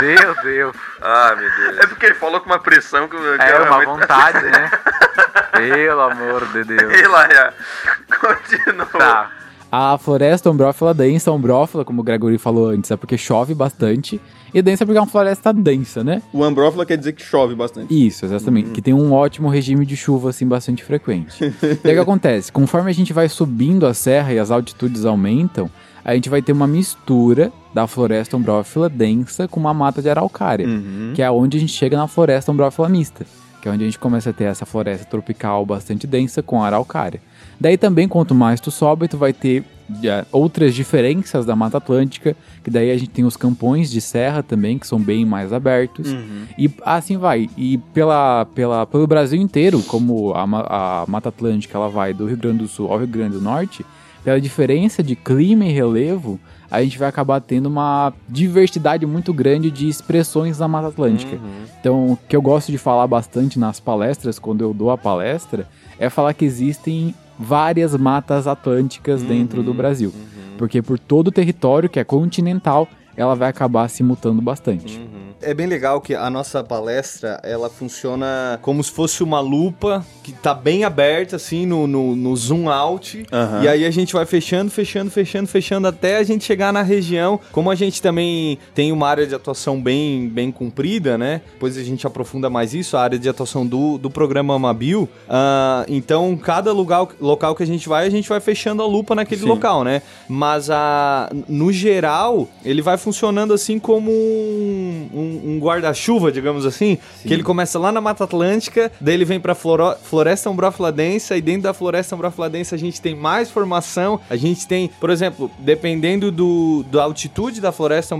Deu, deu. Ah, meu Deus. É porque ele falou com uma pressão que eu É uma vontade, né? Pelo amor de Deus. Ei, Laia. Continua. Tá. A floresta umbrófila densa, umbrófila, como o Gregory falou antes, é porque chove bastante. E densa porque é uma floresta densa, né? O ambrófila quer dizer que chove bastante. Isso, exatamente. Que tem um ótimo regime de chuva, assim, bastante frequente. e aí o que acontece? Conforme a gente vai subindo a serra e as altitudes aumentam, a gente vai ter uma mistura da floresta umbrófila densa com uma mata de araucária, Uhum. que é onde a gente chega na floresta umbrófila mista, que é onde a gente começa a ter essa floresta tropical bastante densa com araucária. Daí também, quanto mais tu sobe, tu vai ter já, outras diferenças da Mata Atlântica, que daí a gente tem os campões de serra também, que são bem mais abertos. Uhum. E assim vai. E pela, pela, pelo Brasil inteiro, como a, a Mata Atlântica ela vai do Rio Grande do Sul ao Rio Grande do Norte, pela diferença de clima e relevo, a gente vai acabar tendo uma diversidade muito grande de expressões da Mata Atlântica. Então, o que eu gosto de falar bastante nas palestras, quando eu dou a palestra, é falar que existem várias matas atlânticas dentro do Brasil. Porque por todo o território que é continental, ela vai acabar se mutando bastante. É bem legal que a nossa palestra, ela funciona como se fosse uma lupa que tá bem aberta, assim, no, no, no zoom out. Aham. E aí a gente vai fechando, fechando, fechando, fechando, até a gente chegar na região. Como a gente também tem uma área de atuação bem, bem comprida, né? Depois a gente aprofunda mais isso, a área de atuação do, do programa Amabil. Ah, então, cada lugar, local que a gente vai, a gente vai fechando a lupa naquele Sim. local, né? Mas a, no geral, ele vai funcionando assim como um, um- um guarda-chuva, digamos assim, que ele começa lá na Mata Atlântica, daí ele vem pra floro- Floresta Umbrófila Densa, e dentro da Floresta Umbrófila Densa a gente tem mais formação, a gente tem, por exemplo, dependendo do, da altitude da Floresta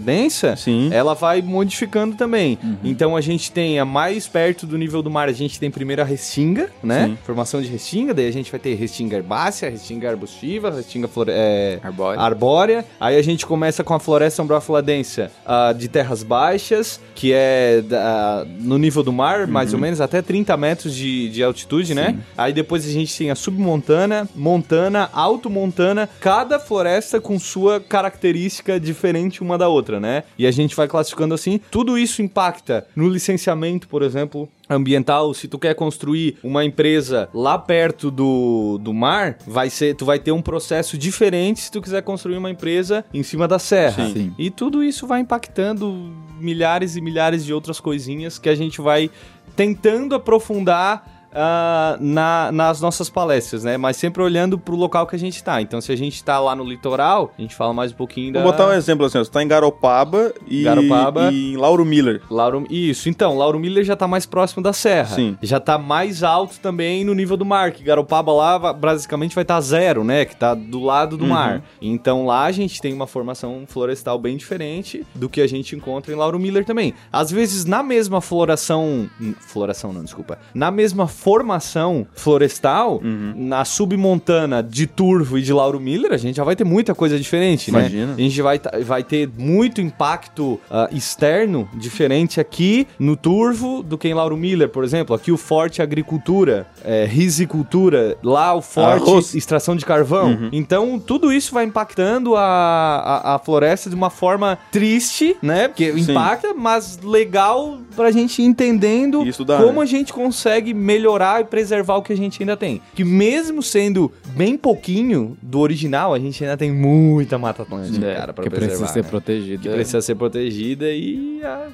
Densa, Sim. ela vai modificando também. Então a gente tem a mais perto do nível do mar, a gente tem primeiro a restinga, né? Sim. Formação de restinga, daí a gente vai ter restinga herbácea, restinga arbustiva, restinga flore- é, Arbóreo. arbórea. Aí a gente começa com a floresta umbrófila densa ah, de terras baixas, que é da- no nível do mar, mais ou menos, até 30 metros de, de altitude, né? Aí depois a gente tem a submontana, montana, alto-montana, cada floresta com sua característica diferente uma da outra, né? E a gente vai classificando assim. Tudo isso impacta no licenciamento, por exemplo, ambiental, se tu quer construir uma empresa lá perto do, do mar, vai ser, tu vai ter um processo diferente se tu quiser construir uma empresa em cima da serra. Sim. Sim. E tudo isso vai impactando milhares e milhares de outras coisinhas que a gente vai tentando aprofundar ah, na- nas nossas palestras, né? Mas sempre olhando pro local que a gente tá. Então, se a gente tá lá no litoral, a gente fala mais um pouquinho da... Vou botar um exemplo assim, ó, você tá em Garopaba e, Garopaba. e em Lauro Miller. Lauro, isso, então, Lauro Miller já tá mais próximo da serra. Sim. Já tá mais alto também no nível do mar, que Garopaba lá basicamente vai estar zero, né? Que tá do lado do Uhum. mar. Então lá a gente tem uma formação florestal bem diferente do que a gente encontra em Lauro Miller também. Às vezes na mesma floração. Floração não, desculpa. Na mesma formação florestal, Uhum. na submontana de Turvo e de Lauro Miller, a gente já vai ter muita coisa diferente, né? Imagina. A gente vai, vai ter muito impacto ah, externo diferente aqui no Turvo do que em Lauro Miller, por exemplo. Aqui o forte agricultura, é, risicultura, lá o forte Arroz. extração de carvão. Então tudo isso vai impactando a, a, a floresta de uma forma triste, né? Porque Sim. impacta, mas legal pra gente entendendo como né? a gente consegue melhorar e preservar o que a gente ainda tem. Que mesmo sendo bem pouquinho do original, a gente ainda tem muita mata atlântica, É, cara, pra que preservar. precisa ser né? protegida. Que precisa ser protegida e a,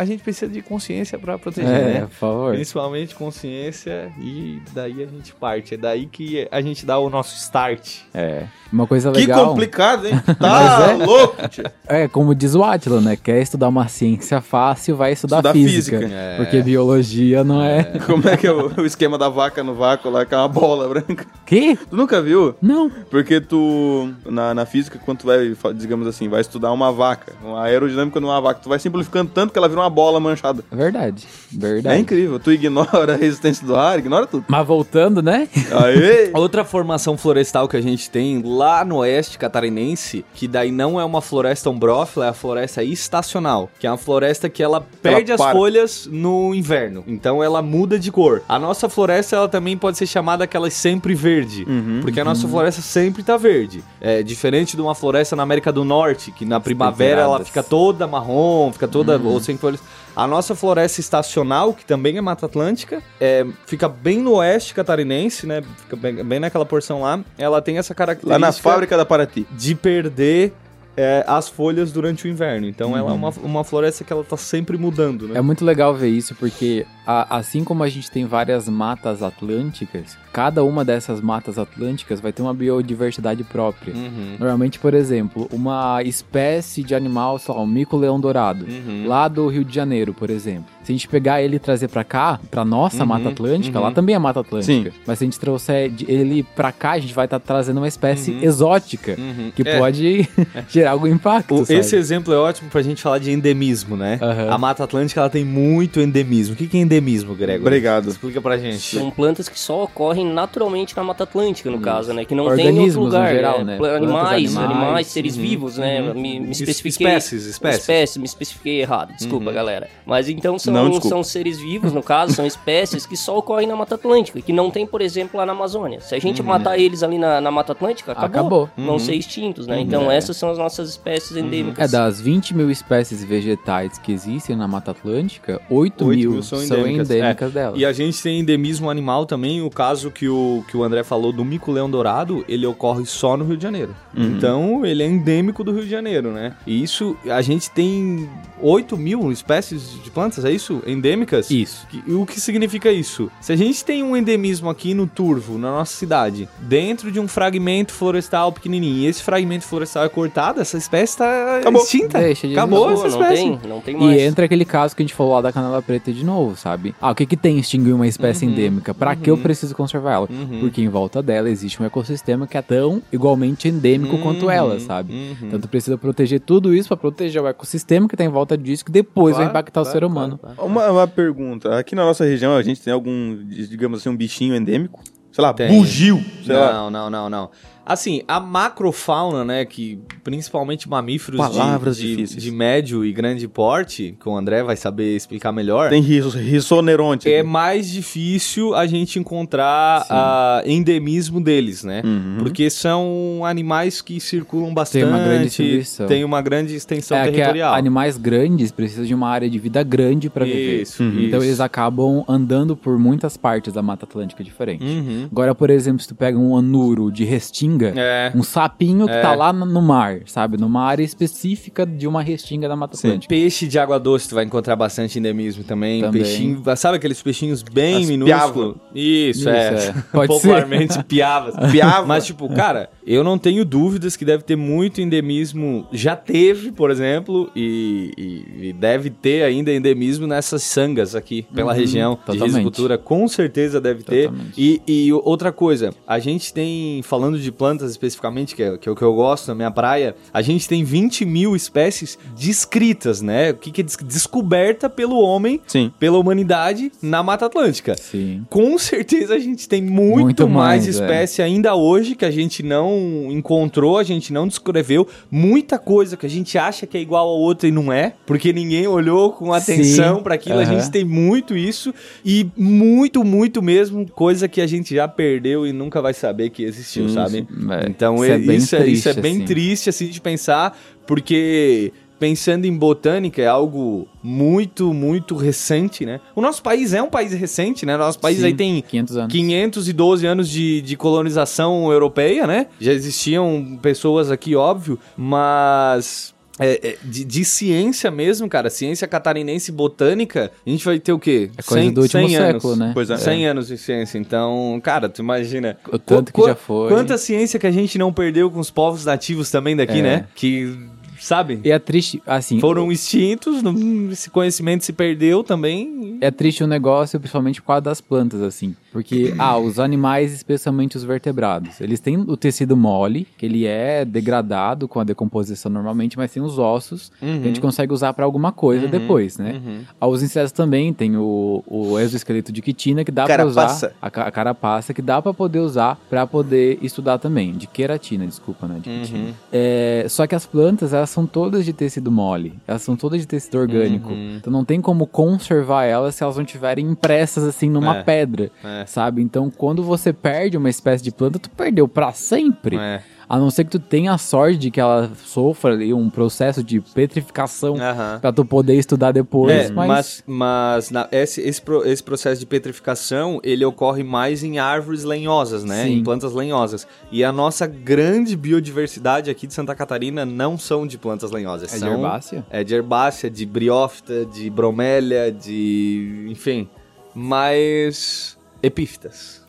a gente precisa de consciência pra proteger, É, né? por favor. Principalmente consciência e daí a gente parte. É daí que a gente dá o nosso start. É. Uma coisa Que legal. complicado, hein? Tá é. louco, tio. É, como diz o Atila, né? Quer estudar uma ciência fácil, vai estudar, Estudar física. física. É. Porque biologia não é. Como é que é o, o esquema da vaca no vácuo lá, que é uma bola branca? Que? Tu nunca viu? Não. Porque tu, na, na física, quando tu vai, digamos assim, vai estudar uma vaca, uma aerodinâmica de uma vaca, tu vai simplificando tanto que ela vira uma bola manchada. Verdade. Verdade. É incrível. Tu ignora a resistência do ar, ignora tudo. Mas voltando, né? Aê! Outra formação florestal que a gente tem lá no oeste catarinense, que daí não é uma floresta ombrófila, é a floresta estacional, que é uma floresta que ela perde as para. folhas no inverno. Então ela muda de cor. A nossa floresta ela também pode ser chamada aquela sempre verde, Uhum. porque a nossa floresta sempre tá verde. É diferente de uma floresta na América do Norte, que na primavera ela fica toda marrom, fica toda ou sem folhas. A nossa floresta estacional, que também é Mata Atlântica, é, fica bem no oeste catarinense, né? Fica bem, bem naquela porção lá. Ela tem essa característica Lá na fábrica da Paraty. de perder é, as folhas durante o inverno. Então ela é Uhum. uma, uma floresta que ela tá sempre mudando, né? É muito legal ver isso, porque a- assim como a gente tem várias matas atlânticas, cada uma dessas matas atlânticas vai ter uma biodiversidade própria. Uhum. Normalmente, por exemplo, uma espécie de animal, sei lá, um mico-leão dourado, Uhum. lá do Rio de Janeiro, por exemplo. Se a gente pegar ele e trazer pra cá, pra nossa Uhum, Mata Atlântica, uhum. lá também é Mata Atlântica. Mas se a gente trouxer ele pra cá, a gente vai estar trazendo uma espécie Uhum. exótica, Uhum. que É. pode gerar algum impacto, O- sabe? esse exemplo é ótimo pra gente falar de endemismo, né? Aham. A Mata Atlântica ela tem muito endemismo. O que que é endemismo, Gregor? Obrigado. Explica pra gente. São plantas que só ocorrem naturalmente na Mata Atlântica, no caso, né? Que não tem em Organismos, outro lugar. no geral, né? pla- Plantas, Animais, animais, animais, seres uhum, vivos, né? uhum. Me, me Es- especifiquei. espécies, espécies. Espécies, me especifiquei errado. Desculpa, Uhum. galera. Mas então Não, são, desculpa. são seres vivos, no caso, são espécies que só ocorrem na Mata Atlântica, que não tem, por exemplo, lá na Amazônia. Se a gente matar eles ali na, na Mata Atlântica, acabou. Acabou. Vão Uhum. ser extintos, né? Então É. essas são as nossas espécies endêmicas. É, das 20 mil espécies vegetais que existem na Mata Atlântica, 8, 8 mil, mil são são endêmicas, endêmicas. delas. E a gente tem endemismo animal também, o caso que o, que o André falou do mico-leão dourado, ele ocorre só no Rio de Janeiro. Uhum. Então, ele é endêmico do Rio de Janeiro, né? E isso, a gente tem 8 mil espécies de plantas, é isso? Endêmicas? Isso. E o que significa isso? Se a gente tem um endemismo aqui no Turvo, na nossa cidade, dentro de um fragmento florestal pequenininho, e esse fragmento florestal é cortado, essa espécie está Acabou. extinta. Deixa de Acabou essa não espécie. tem, não tem mais. E entra aquele caso que a gente falou lá da canela preta de novo, sabe? Ah, o que que tem em extinguir uma espécie Uhum, endêmica? Pra que eu preciso conservar ela? Uhum. Porque em volta dela existe um ecossistema que é tão igualmente endêmico quanto Uhum, ela, sabe? uhum. Então tu precisa proteger tudo isso pra proteger o ecossistema que tá em volta disso, que depois vai Claro, impactar o claro, ser humano. claro, claro. Uma, uma pergunta. Aqui na nossa região a gente tem algum, digamos assim, um bichinho endêmico? Sei lá, Tem. bugio. Sei lá. Não, não, não, não. Assim, a macrofauna, né, que principalmente mamíferos Palavras de, de, de médio e grande porte, que o André vai saber explicar melhor, Tem riso- rissoneronte. é aqui. mais difícil a gente encontrar a endemismo deles, né? Uhum. Porque são animais que circulam bastante, Tem uma grande distribuição. tem uma grande extensão É que territorial. animais grandes precisam de uma área de vida grande pra viver. Isso, Uhum. Então isso. eles acabam andando por muitas partes da Mata Atlântica diferente. Uhum. Agora, por exemplo, se tu pega um anuro de restinga, restinga. É. Um sapinho que É. tá lá no mar, sabe? Numa área específica de uma restinga da Mata Atlântica. Peixe de água doce, tu vai encontrar bastante endemismo também. Também. Peixinho, sabe aqueles peixinhos bem As minúsculos? Isso, Isso, é. é. Pode ser. Popularmente piavas. Piava. Mas, tipo, cara, eu não tenho dúvidas que deve ter muito endemismo. Já teve, por exemplo, e, e- e deve ter ainda endemismo nessas sangas aqui pela região de Uhum, totalmente. risocultura. Com certeza deve ter. E, e outra coisa, a gente tem, falando de plantas especificamente, que é, que é o que eu gosto na minha praia, a gente tem 20 mil espécies descritas, né? O que, que é des- descoberta pelo homem, Sim. pela humanidade na Mata Atlântica. Sim. Com certeza a gente tem muito, Muito mais, mais, é. espécie ainda hoje que a gente não encontrou, a gente não descreveu. Muita coisa que a gente acha que é igual a outra e não é, porque ninguém olhou com atenção para aquilo. A aham. gente tem muito isso e muito, muito mesmo coisa que a gente já perdeu e nunca vai saber que existiu, Sim, sabe? É, Então isso é- bem isso, é, isso é triste, bem assim. triste assim de pensar, porque pensando em botânica é algo muito, muito recente, né? O nosso país é um país recente, né? Nosso país Sim, aí tem 500 anos. 512 anos de, de colonização europeia, né? Já existiam pessoas aqui, óbvio, mas é, é, de, de ciência mesmo, cara, ciência catarinense botânica, a gente vai ter o quê? É coisa do último século, né? Pois é. 100 anos de ciência. Então, cara, tu imagina. O tanto que Qu- já foi. Quanta ciência que a gente não perdeu com os povos nativos também daqui, É. né? Que, sabe? E é triste, assim, Foram extintos, não- esse conhecimento se perdeu também. é triste o negócio, principalmente por causa das plantas, assim. Porque, ah, os animais, especialmente os vertebrados, eles têm o tecido mole, que ele é degradado com a decomposição normalmente, mas tem os ossos, que a Uhum. gente consegue usar pra alguma coisa depois, né? Ah, Os insetos também tem o, o exoesqueleto de quitina, que dá pra Carapaça. usar, a, a carapaça, que dá pra poder usar pra poder estudar também, de queratina, desculpa, né, de quitina. Uhum. É, só que as plantas, elas são todas de tecido mole. Elas são todas de tecido orgânico. Uhum. Então não tem como conservar elas se elas não estiverem impressas assim numa É. pedra. É. Sabe? Então quando você perde uma espécie de planta, tu perdeu pra sempre. É. A não ser que tu tenha a sorte de que ela sofra ali um processo de petrificação Aham. pra tu poder estudar depois. É, mas, mas, mas na- esse, esse, esse processo de petrificação, ele ocorre mais em árvores lenhosas, né? Sim. Em plantas lenhosas. E a nossa grande biodiversidade aqui de Santa Catarina não são de plantas lenhosas. é de são, herbácea? É de herbácea, de briófita, de bromélia, de... enfim. Mas... epífitas.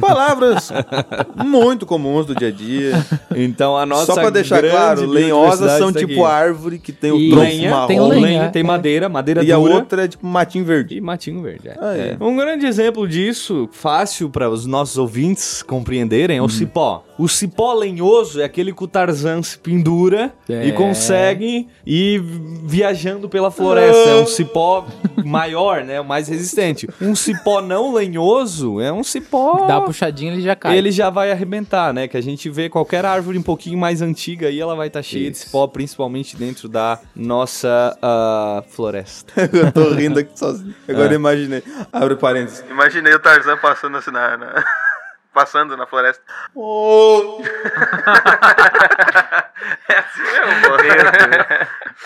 Palavras muito comuns do dia a dia. Então a nossa Só pra deixar grande claro, lenhosas são tipo árvore que tem o E tronco lenha, marrom. tem lenha, lenha, é. tem madeira, madeira E a dura. outra é tipo matinho verde. E matinho verde, é. Ah, é. Um grande exemplo disso, fácil para os nossos ouvintes compreenderem, é o cipó. O cipó lenhoso é aquele que o Tarzan se pendura É. e consegue ir viajando pela floresta. É um cipó maior, né? O mais resistente. Um cipó não lenhoso é um cipó... Dá uma puxadinha ele já cai. Ele já vai arrebentar, né? Que a gente vê qualquer árvore um pouquinho mais antiga aí, ela vai estar cheia de Isso. cipó, principalmente dentro da nossa ah, floresta. Eu tô rindo aqui sozinho. Agora É. imaginei. Abre parênteses. Imaginei o Tarzan passando assim na. na- passando na floresta. é assim mesmo, pô.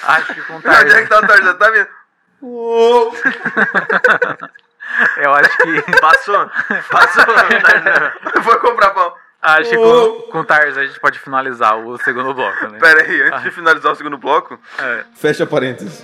Acho que com Onde é que Tarzan. tá o Tarzan? Tá vindo? Eu acho que. Passou. Passou. Tarzan. Foi comprar pão. Acho que com, com Tarzan a gente pode finalizar o segundo bloco, né? Pera aí, antes de finalizar o segundo bloco, É. Fecha parênteses.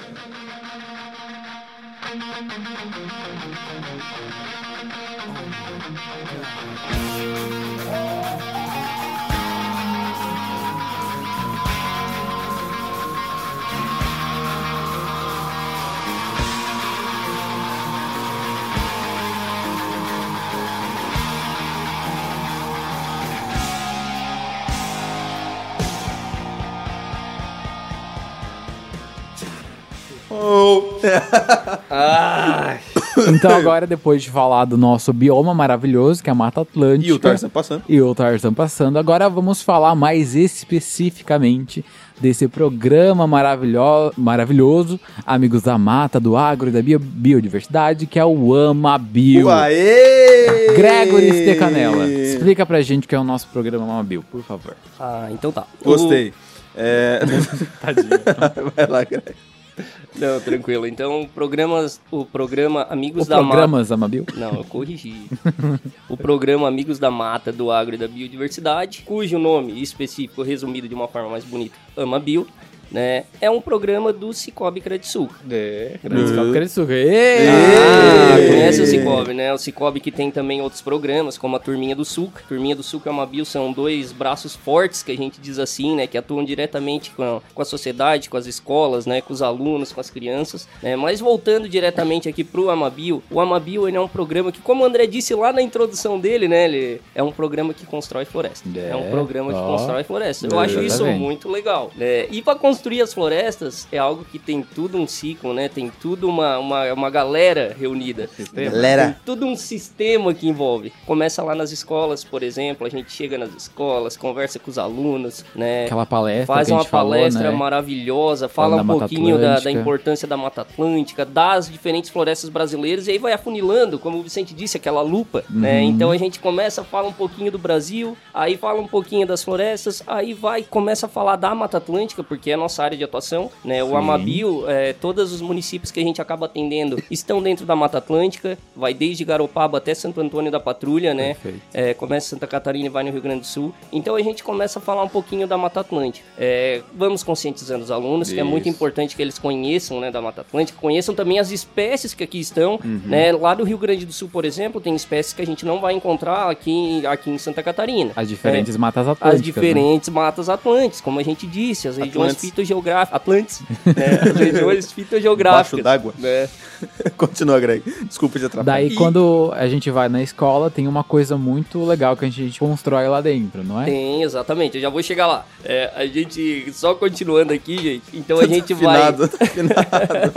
Então agora, depois de falar do nosso bioma maravilhoso, que é a Mata Atlântica. E o Tarzan passando. E o Tarzan passando. Agora vamos falar mais especificamente desse programa maravilho maravilhoso, amigos da mata, do agro e da bio- biodiversidade, que é o Ama Bio. Aê! Gregory Stecanella, explica pra gente o que é o nosso programa Ama Bio, por favor. Ah, então tá. Gostei. É... Vai lá, Greg. Não, tranquilo. Então, programas, o programa Amigos O da Mata. programas, Amabil. Não, eu corrigi. o programa Amigos da Mata, do Agro e da Biodiversidade, cujo nome específico, resumido de uma forma mais bonita, Ama Bio, né? É um programa do Cicobi Credisul. É, grande Cicobi Crediçuca. Ah, Ê! conhece o Cicobi, né? O Cicobi que tem também outros programas, como a Turminha do Suca. Turminha do Suca e a Amabil são dois braços fortes, que a gente diz assim, né? Que atuam diretamente com a, com a sociedade, com as escolas, né? Com os alunos, com as crianças. Né? Mas voltando diretamente aqui pro Amabil, o Amabil ele é um programa que, como o André disse lá na introdução dele, né? Ele é um programa que constrói floresta. É, É, um programa que ó. constrói floresta. Eu É, acho isso muito legal. né? E para construir as florestas é algo que tem tudo um ciclo, né? Tem tudo uma, uma, uma galera reunida. Galera. Tem tudo um sistema que envolve. Começa lá nas escolas, por exemplo, a gente chega nas escolas, conversa com os alunos, né? Aquela palestra Faz que a uma gente falou, palestra né? maravilhosa, fala Falando um pouquinho da, da importância da Mata Atlântica, das diferentes florestas brasileiras, e aí vai afunilando, como o Vicente disse, aquela lupa, né? Uhum. Então a gente começa, fala um pouquinho do Brasil, aí fala um pouquinho das florestas, aí vai, começa a falar da Mata Atlântica, porque é a nossa área de atuação, né? O Sim. Amabil, é, todos os municípios que a gente acaba atendendo estão dentro da Mata Atlântica, vai desde Garopaba até Santo Antônio da Patrulha, né? É, começa em Santa Catarina e vai no Rio Grande do Sul. Então a gente começa a falar um pouquinho da Mata Atlântica. É, vamos conscientizando os alunos, que é muito Isso. importante que eles conheçam né, da Mata Atlântica, conheçam também as espécies que aqui estão. Uhum. Né? Lá do Rio Grande do Sul, por exemplo, tem espécies que a gente não vai encontrar aqui, aqui em Santa Catarina. As diferentes matas É, atlânticas. as diferentes matas atlânticas, como a gente disse, as regiões Atlantes. Fitogeográficas. Atlantes, né? as regiões Baixo fitogeográficas. d'água. né? Continua, Greg. Desculpa te Né? atrapalhar. Daí, quando a gente vai na escola, tem uma coisa muito legal que a gente constrói lá dentro, não é? Tem, exatamente. Eu já vou chegar lá. É, a gente, só continuando aqui, gente. Então a gente vai. Finado, finado.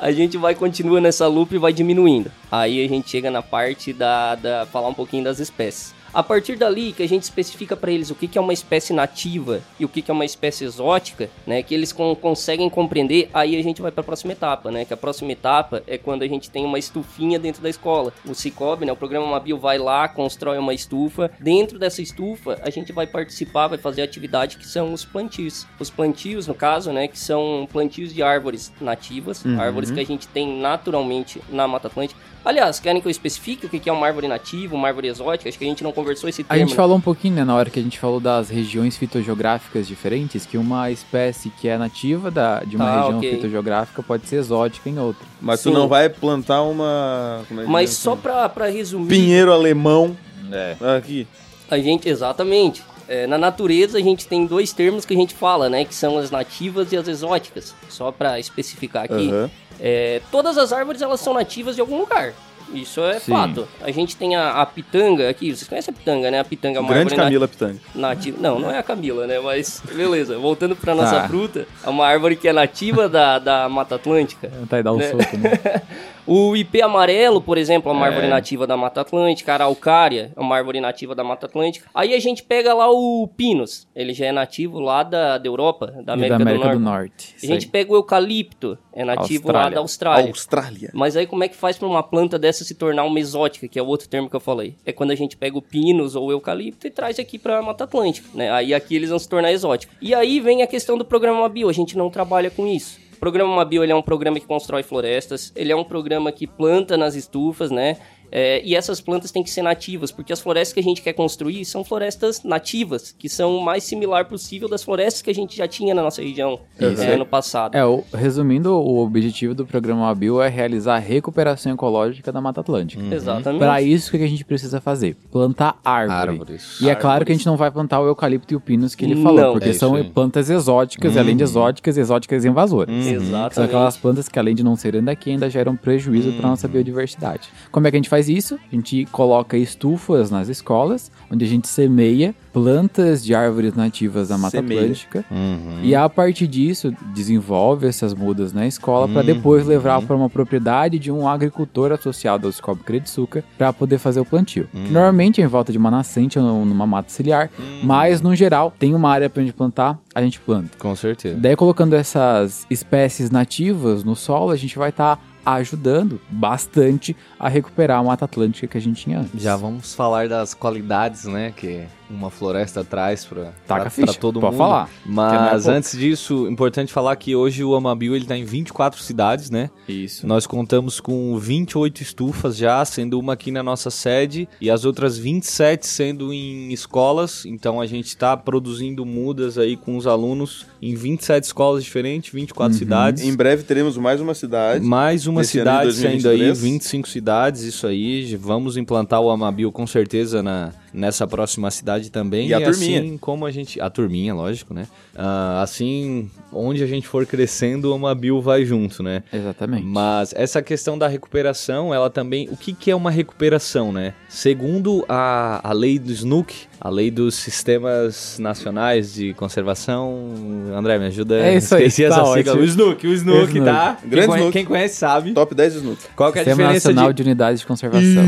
A gente vai continua nessa loop e vai diminuindo. Aí a gente chega na parte da, da falar um pouquinho das espécies. A partir dali que a gente especifica para eles o que, que é uma espécie nativa e o que, que é uma espécie exótica, né, que eles con- conseguem compreender, aí a gente vai para a próxima etapa, né, que a próxima etapa é quando a gente tem uma estufinha dentro da escola. O Cicobi, né, o programa Mabil vai lá, constrói uma estufa. Dentro dessa estufa, a gente vai participar, vai fazer atividade que são os plantios. Os plantios, no caso, né, que são plantios de árvores nativas, árvores que a gente tem naturalmente na Mata Atlântica. Aliás, querem que eu especifique o que que é uma árvore nativa, uma árvore exótica? Acho que a gente não conversou esse A termo. gente né? falou um pouquinho, né, na hora que a gente falou das regiões fitogeográficas diferentes, que uma espécie que é nativa da, de uma Ah, região ok. fitogeográfica pode ser exótica em outra. Mas Sim. tu não vai plantar uma. como é que Mas só pra, pra resumir, Pinheiro alemão É. aqui. a gente, exatamente. É, na natureza a gente tem dois termos que a gente fala, né? Que são as nativas e as exóticas. Só pra especificar aqui. Aham. É, todas as árvores elas são nativas de algum lugar. Isso é Sim. fato. A gente tem a, a pitanga aqui, vocês conhecem a pitanga, né? A pitanga é uma Grande Camila Pitanga. nativa. Não, não é a Camila, né? Mas beleza, voltando pra nossa Tá. fruta, é uma árvore que é nativa da, da Mata Atlântica. Tá aí dar um Né? soco, né? O ipê amarelo, por exemplo, é uma É. árvore nativa da Mata Atlântica. A araucária é uma árvore nativa da Mata Atlântica. Aí a gente pega lá o pinus. Ele já é nativo lá da, da Europa, da E da América, América do do Norte. Norte. A gente pega o eucalipto, é nativo lá Austrália. da Austrália. Austrália. Mas aí como é que faz pra uma planta dessa se tornar uma exótica, que é o outro termo que eu falei? É quando a gente pega o pinus ou o eucalipto e traz aqui pra Mata Atlântica, né? Aí aqui eles vão se tornar exóticos. E aí vem a questão do programa Bio, a gente não trabalha com isso. O programa Mabio ele é um programa que constrói florestas, ele é um programa que planta nas estufas, né? É, e essas plantas têm que ser nativas, porque as florestas que a gente quer construir são florestas nativas, que são o mais similar possível das florestas que a gente já tinha na nossa região Isso. é, ano passado. É, o- resumindo, o objetivo do programa Abil é realizar a recuperação ecológica da Mata Atlântica. Exatamente. Para isso, o que a gente precisa fazer? Plantar árvore. Árvores. E é claro que a gente não vai plantar o eucalipto e o pinus que ele falou, Não. porque É são aí. plantas exóticas, e além de exóticas, exóticas invasoras. São Exatamente. aquelas plantas que, além de não serem daqui, ainda geram prejuízo para nossa biodiversidade. Como é que a gente faz isso? A gente coloca estufas nas escolas, onde a gente semeia plantas de árvores nativas da Mata Semeia. Atlântica. E a partir disso, desenvolve essas mudas na escola para depois levar para uma propriedade de um agricultor associado ao Scob Credsuca para poder fazer o plantio. Que Normalmente é em volta de uma nascente ou numa mata ciliar, mas no geral tem uma área para gente plantar, a gente planta. Com certeza. Daí colocando essas espécies nativas no solo, a gente vai estar ajudando bastante a recuperar a Mata Atlântica que a gente tinha antes. Já vamos falar das qualidades, né, que uma floresta traz pra, Taca pra, pra todo pode mundo. falar. Mas é antes disso, importante falar que hoje o Amabil ele tá em 24 cidades, né? Isso. Nós contamos com 28 estufas já, sendo uma aqui na nossa sede e as outras 27 sendo em escolas. Então a gente está produzindo mudas aí com os alunos em 27 escolas diferentes, 24 cidades. Em breve teremos mais uma cidade. Mais uma cidade saindo aí, 2023. 25 cidades, isso aí. Vamos implantar o Amabil com certeza na, nessa próxima cidade também. E a turminha. assim como a gente. A turminha, lógico, né? Ah, assim, onde a gente for crescendo, o Amabil vai junto, né? Exatamente. Mas essa questão da recuperação, ela também. O que, que é uma recuperação, né? Segundo a, a lei do SNUC, a lei dos sistemas nacionais de conservação. André, me ajuda. É isso aí, Esqueci tá essa sigla. O SNUC, o SNUC. tá? Quem, Grande conhe- SNUC. quem conhece sabe. Top 10 Snoop. Qual que é a Sistema diferença Nacional de... de Unidades de Conservação.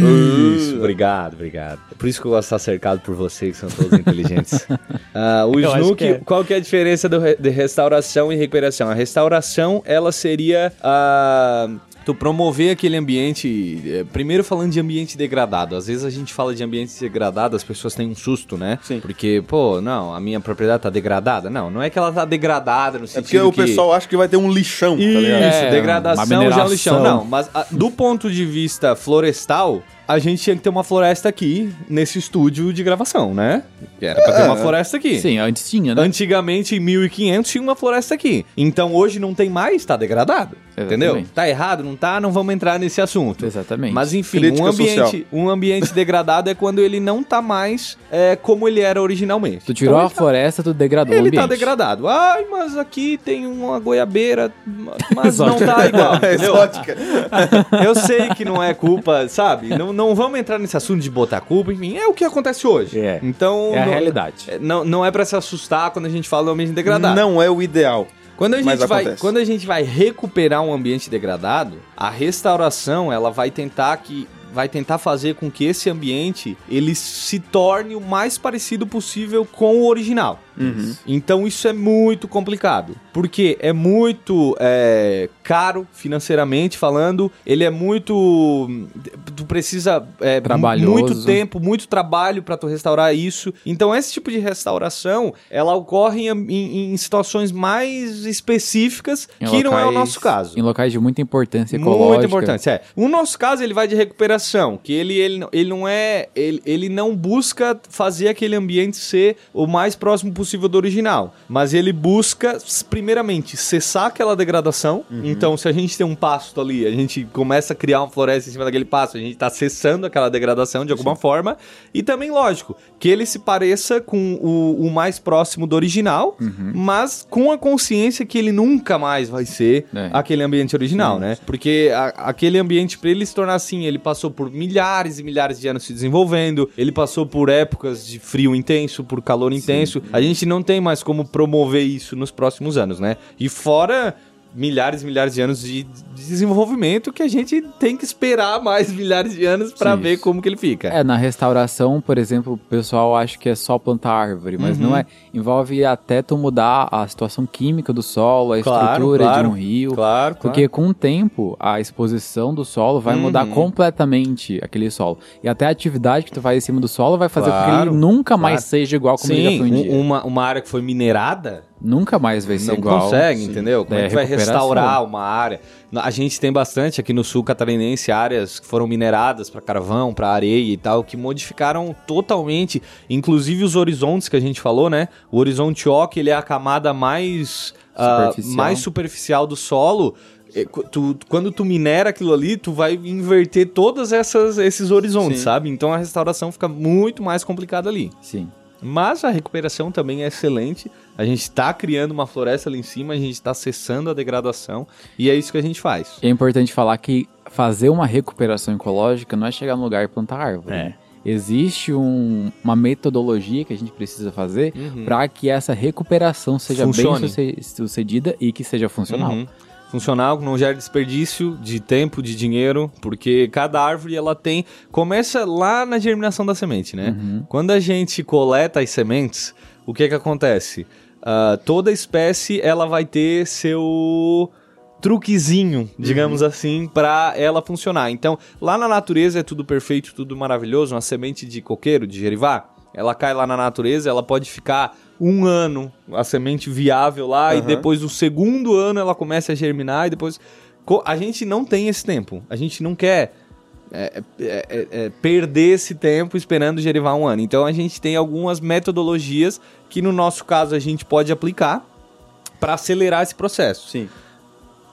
Isso, obrigado, obrigado. Por isso que eu gosto de estar cercado por vocês, que são todos inteligentes. Ah, o Eu que é. qual que é a diferença do re- de restauração e recuperação? A restauração, ela seria a... Tu promover aquele ambiente, eh, primeiro falando de ambiente degradado. Às vezes a gente fala de ambiente degradado, as pessoas têm um susto, né? Sim. Porque, pô, não, a minha propriedade tá degradada. Não, não é que ela tá degradada no É sentido porque o que... pessoal acha que vai ter um lixão, tá Isso, ligado? É, degradação uma já é um lixão. Não, mas a- do ponto de vista florestal, a gente tinha que ter uma floresta aqui, nesse estúdio de gravação, né? Era pra ter uma floresta aqui. Sim, antes tinha, né? Antigamente, em 1500, tinha uma floresta aqui. Então, hoje não tem mais, tá degradado. Entendeu? Exatamente. Tá errado, não tá? Não vamos entrar nesse assunto. Exatamente. Mas enfim, Crítica um ambiente, social. um ambiente degradado é quando ele não tá mais é, como ele era originalmente. Tu tirou Então, a ele tá- floresta, tu degradou o ele ambiente. tá degradado. Ai, mas aqui tem uma goiabeira, mas não tá igual. entendeu? Exótica. Eu sei que não é culpa, sabe? Não, não vamos entrar nesse assunto de botar culpa, enfim, é o que acontece hoje. É. Então, É a não, realidade. é, Não, não é pra se assustar quando a gente fala do ambiente degradado. Não é o ideal. Quando a, Mas gente vai, acontece. quando a gente vai recuperar um ambiente degradado, a restauração ela vai tentar que vai tentar fazer com que esse ambiente ele se torne o mais parecido possível com o original. Então isso é muito complicado, porque é muito é, caro financeiramente falando, ele é muito, tu precisa é, Trabalhoso. muito tempo, muito trabalho para tu restaurar isso. Então esse tipo de restauração, ela ocorre em, em- em situações mais específicas, Em que não é o locais- nosso caso. Em locais de muita importância ecológica. Muito importante, é. O nosso caso, ele vai de recuperação, que ele, ele, ele não é... Ele, ele não busca fazer aquele ambiente ser o mais próximo possível do original, mas ele busca, primeiramente, cessar aquela degradação. Então, se a gente tem um pasto ali, a gente começa a criar uma floresta em cima daquele pasto, a gente tá cessando aquela degradação de alguma forma. E também, lógico, que ele se pareça com o, o mais próximo do original, mas com a consciência que ele nunca mais vai ser É. aquele ambiente original, né? Porque a- aquele ambiente, pra ele se tornar assim, ele passou por milhares e milhares de anos se desenvolvendo, ele passou por épocas de frio intenso, por calor intenso. A gente não tem mais como promover isso nos próximos anos, né? E fora milhares e milhares de anos de de desenvolvimento que a gente tem que esperar mais milhares de anos Sim. ver como que ele fica. É, na restauração, por exemplo, o pessoal acha que é só plantar árvore, mas Uhum. não é. Envolve até tu mudar a situação química do solo, a Claro, estrutura claro. de um rio. Claro, Porque com o tempo, a exposição do solo vai Uhum. mudar completamente aquele solo. E até a atividade que tu faz em cima do solo vai fazer com que Claro, ele nunca mais claro. seja igual como ele já Sim, foi um- dia. uma, uma área que foi minerada, Nunca mais vai ser não igual. consegue, Sim. entendeu? Como é, É que vai restaurar uma área? A gente tem bastante aqui no sul catarinense áreas que foram mineradas para carvão, para areia e tal, que modificaram totalmente, inclusive os horizontes que a gente falou, né? O horizonte oque, ele é a camada mais ah, Superficial. mais superficial do solo. Tu- quando tu minera aquilo ali, tu vai inverter todos essas, esses horizontes, Sim. sabe? Então a restauração fica muito mais complicada ali. Sim. Mas a recuperação também é excelente. A gente está criando uma floresta ali em cima, a gente está cessando a degradação e é isso que a gente faz. É importante falar que fazer uma recuperação ecológica não é chegar no lugar e plantar árvore. É. Existe um- uma metodologia que a gente precisa fazer Uhum. para que essa recuperação seja Funcione. bem suce- sucedida e que seja funcional. Uhum. Funcional, não gera desperdício de tempo, de dinheiro, porque cada árvore ela tem. Começa lá na germinação da semente, né? Uhum. Quando a gente coleta as sementes, o que que acontece? Ah, toda espécie ela vai ter seu truquezinho, digamos assim, para ela funcionar. Então, lá na natureza é tudo perfeito, tudo maravilhoso. Uma semente de coqueiro, de gerivá, ela cai lá na natureza, ela pode ficar um ano a semente viável lá e Aham. depois do segundo ano ela começa a germinar e depois a gente não tem esse tempo. A gente não quer é, é, é, é, perder esse tempo esperando gerivar um ano. Então a gente tem algumas metodologias que no nosso caso a gente pode aplicar para acelerar esse processo. Sim.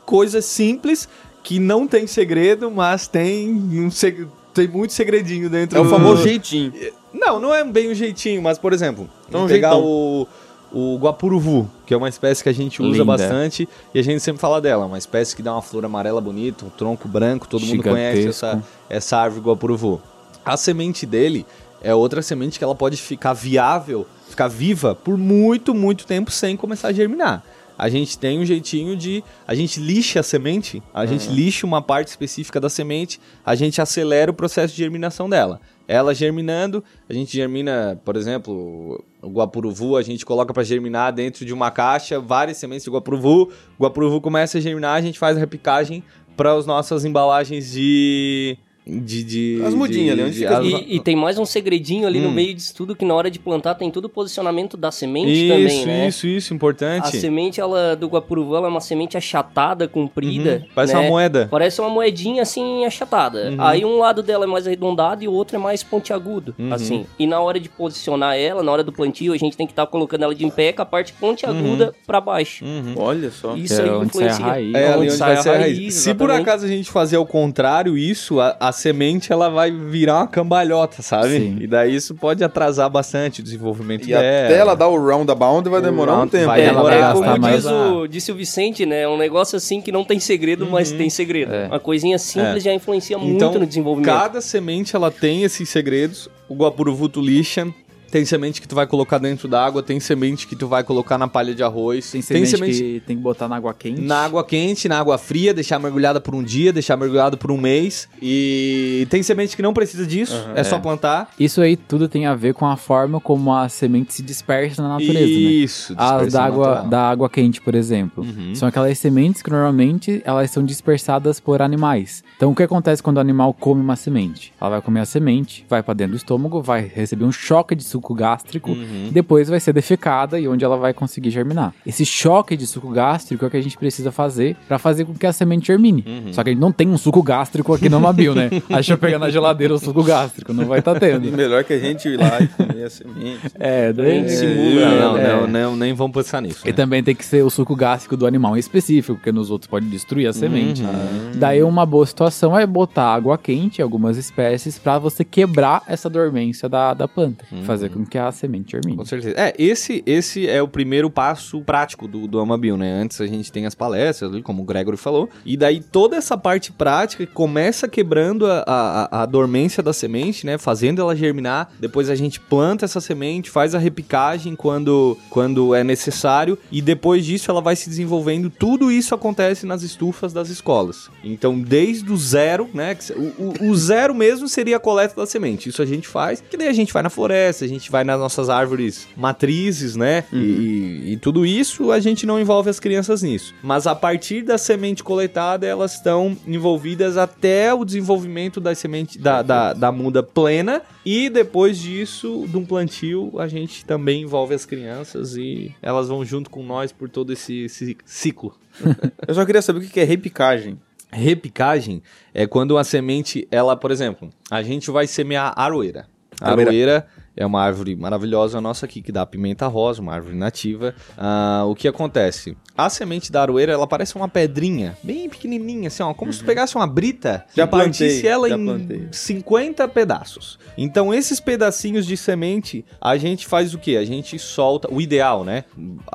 Coisas simples que não tem segredo, mas tem um seg- tem muito segredinho dentro É o do- famoso jeitinho. não, não é bem um jeitinho, mas por exemplo, vamos pegar jeitão. o, o guapuruvu, que é uma espécie que a gente usa Linda. bastante e a gente sempre fala dela, uma espécie que dá uma flor amarela bonita, um tronco branco, todo mundo conhece Gigantesco. essa, essa árvore guapuruvu. A semente dele é outra semente que ela pode ficar viável, ficar viva por muito, muito tempo sem começar a germinar. A gente tem um jeitinho de. A gente lixa a semente, a gente lixa uma parte específica da semente, a gente acelera o processo de germinação dela. Ela germinando, a gente germina, por exemplo, o guapuruvu, a gente coloca para germinar dentro de uma caixa várias sementes de guapuruvu. O guapuruvu começa a germinar, a gente faz a repicagem para as nossas embalagens de. De, de, As mudinhas de- ali, onde de- fica as- E, e tem mais um segredinho ali no Hum. meio disso tudo, que na hora de plantar tem todo o posicionamento da semente Isso, também, né? isso, isso, A importante. semente ela, do guapuruvu ela é uma semente achatada, comprida. Uhum, Parece né? uma moeda. Parece uma moedinha assim achatada. Uhum. Aí um lado dela é mais arredondado e o outro é mais pontiagudo, Uhum. assim. E na hora de posicionar ela, na hora do plantio, a gente tem que estar colocando ela de em pé com a parte pontiaguda pra baixo. Uhum. Olha só. Isso É aí onde sai a influencia. raiz. É, onde onde sai vai a ser a raiz, raiz. Se por acaso a gente fazer ao contrário isso, a, a semente ela vai virar uma cambalhota, sabe? Sim. E daí isso pode atrasar bastante o desenvolvimento E dela. até ela dar o roundabout vai demorar um round tempo. vai É, ela demorar é gastar como diz o, disse o Vicente, né? É um negócio assim que não tem segredo, mas tem segredo. É. Uma coisinha simples já influencia muito Então, no desenvolvimento. cada semente ela tem esses segredos. O guapuruvu tu lixa. Tem semente que tu vai colocar dentro da água, tem semente que tu vai colocar na palha de arroz. Tem semente, que tem que botar na água quente. Na água quente, na água fria, deixar mergulhada por um dia, deixar mergulhado por um mês. E tem semente que não precisa disso, é, só plantar. Isso aí tudo tem a ver com a forma como a semente se dispersa na natureza, né? Isso, As dispersão da água, natural. da água quente, por exemplo. Uhum. São aquelas sementes que normalmente elas são dispersadas por animais. Então o que acontece quando o animal come uma semente? Ela vai comer a semente, vai pra dentro do estômago, vai receber um choque de suco gástrico, Uhum. depois vai ser defecada e onde ela vai conseguir germinar. Esse choque de suco gástrico é o que a gente precisa fazer pra fazer com que a semente germine. Uhum. Só que a gente não tem um suco gástrico aqui no Mabil, né? Aí deixa eu pegar na geladeira o suco gástrico, não vai estar tá tendo. melhor que a gente ir lá e comer a semente. É, daí gente simula. Não, não, é. não, não, nem vamos pensar nisso. E né? também tem que ser o suco gástrico do animal em específico, porque nos outros pode destruir a semente. Uhum. Daí uma boa situação é botar água quente em algumas espécies pra você quebrar essa dormência da, da planta, fazer com que a semente germine. Com certeza. É, esse, esse é o primeiro passo prático do, do Amabil, né? Antes a gente tem as palestras como o Gregory falou. E daí toda essa parte prática começa quebrando a, a, a dormência da semente, né? Fazendo ela germinar. Depois a gente planta essa semente, faz a repicagem quando, quando é necessário. E depois disso ela vai se desenvolvendo. Tudo isso acontece nas estufas das escolas. Então, desde o zero, né? O, o- o zero mesmo seria a coleta da semente. Isso a gente faz, que daí a gente vai na floresta, a gente vai nas nossas árvores matrizes, né? E- E, e tudo isso a gente não envolve as crianças nisso. Mas a partir da semente coletada, elas estão envolvidas até o desenvolvimento da semente da, da, da muda plena. E depois disso, de um plantio, a gente também envolve as crianças e elas vão junto com nós por todo esse, esse ciclo. Eu só queria saber o que é repicagem. Repicagem é quando a semente, ela, por exemplo, a gente vai semear aroeira. Aroeira. É uma árvore maravilhosa nossa aqui que dá pimenta rosa, uma árvore nativa. Ah, o que acontece? A semente da aroeira, ela parece uma pedrinha, bem pequenininha, assim, ó, como se tu pegasse uma brita Já e plantei, ela já em plantei. 50 pedaços. Então, esses pedacinhos de semente, a gente faz o quê? A gente solta, o ideal, né?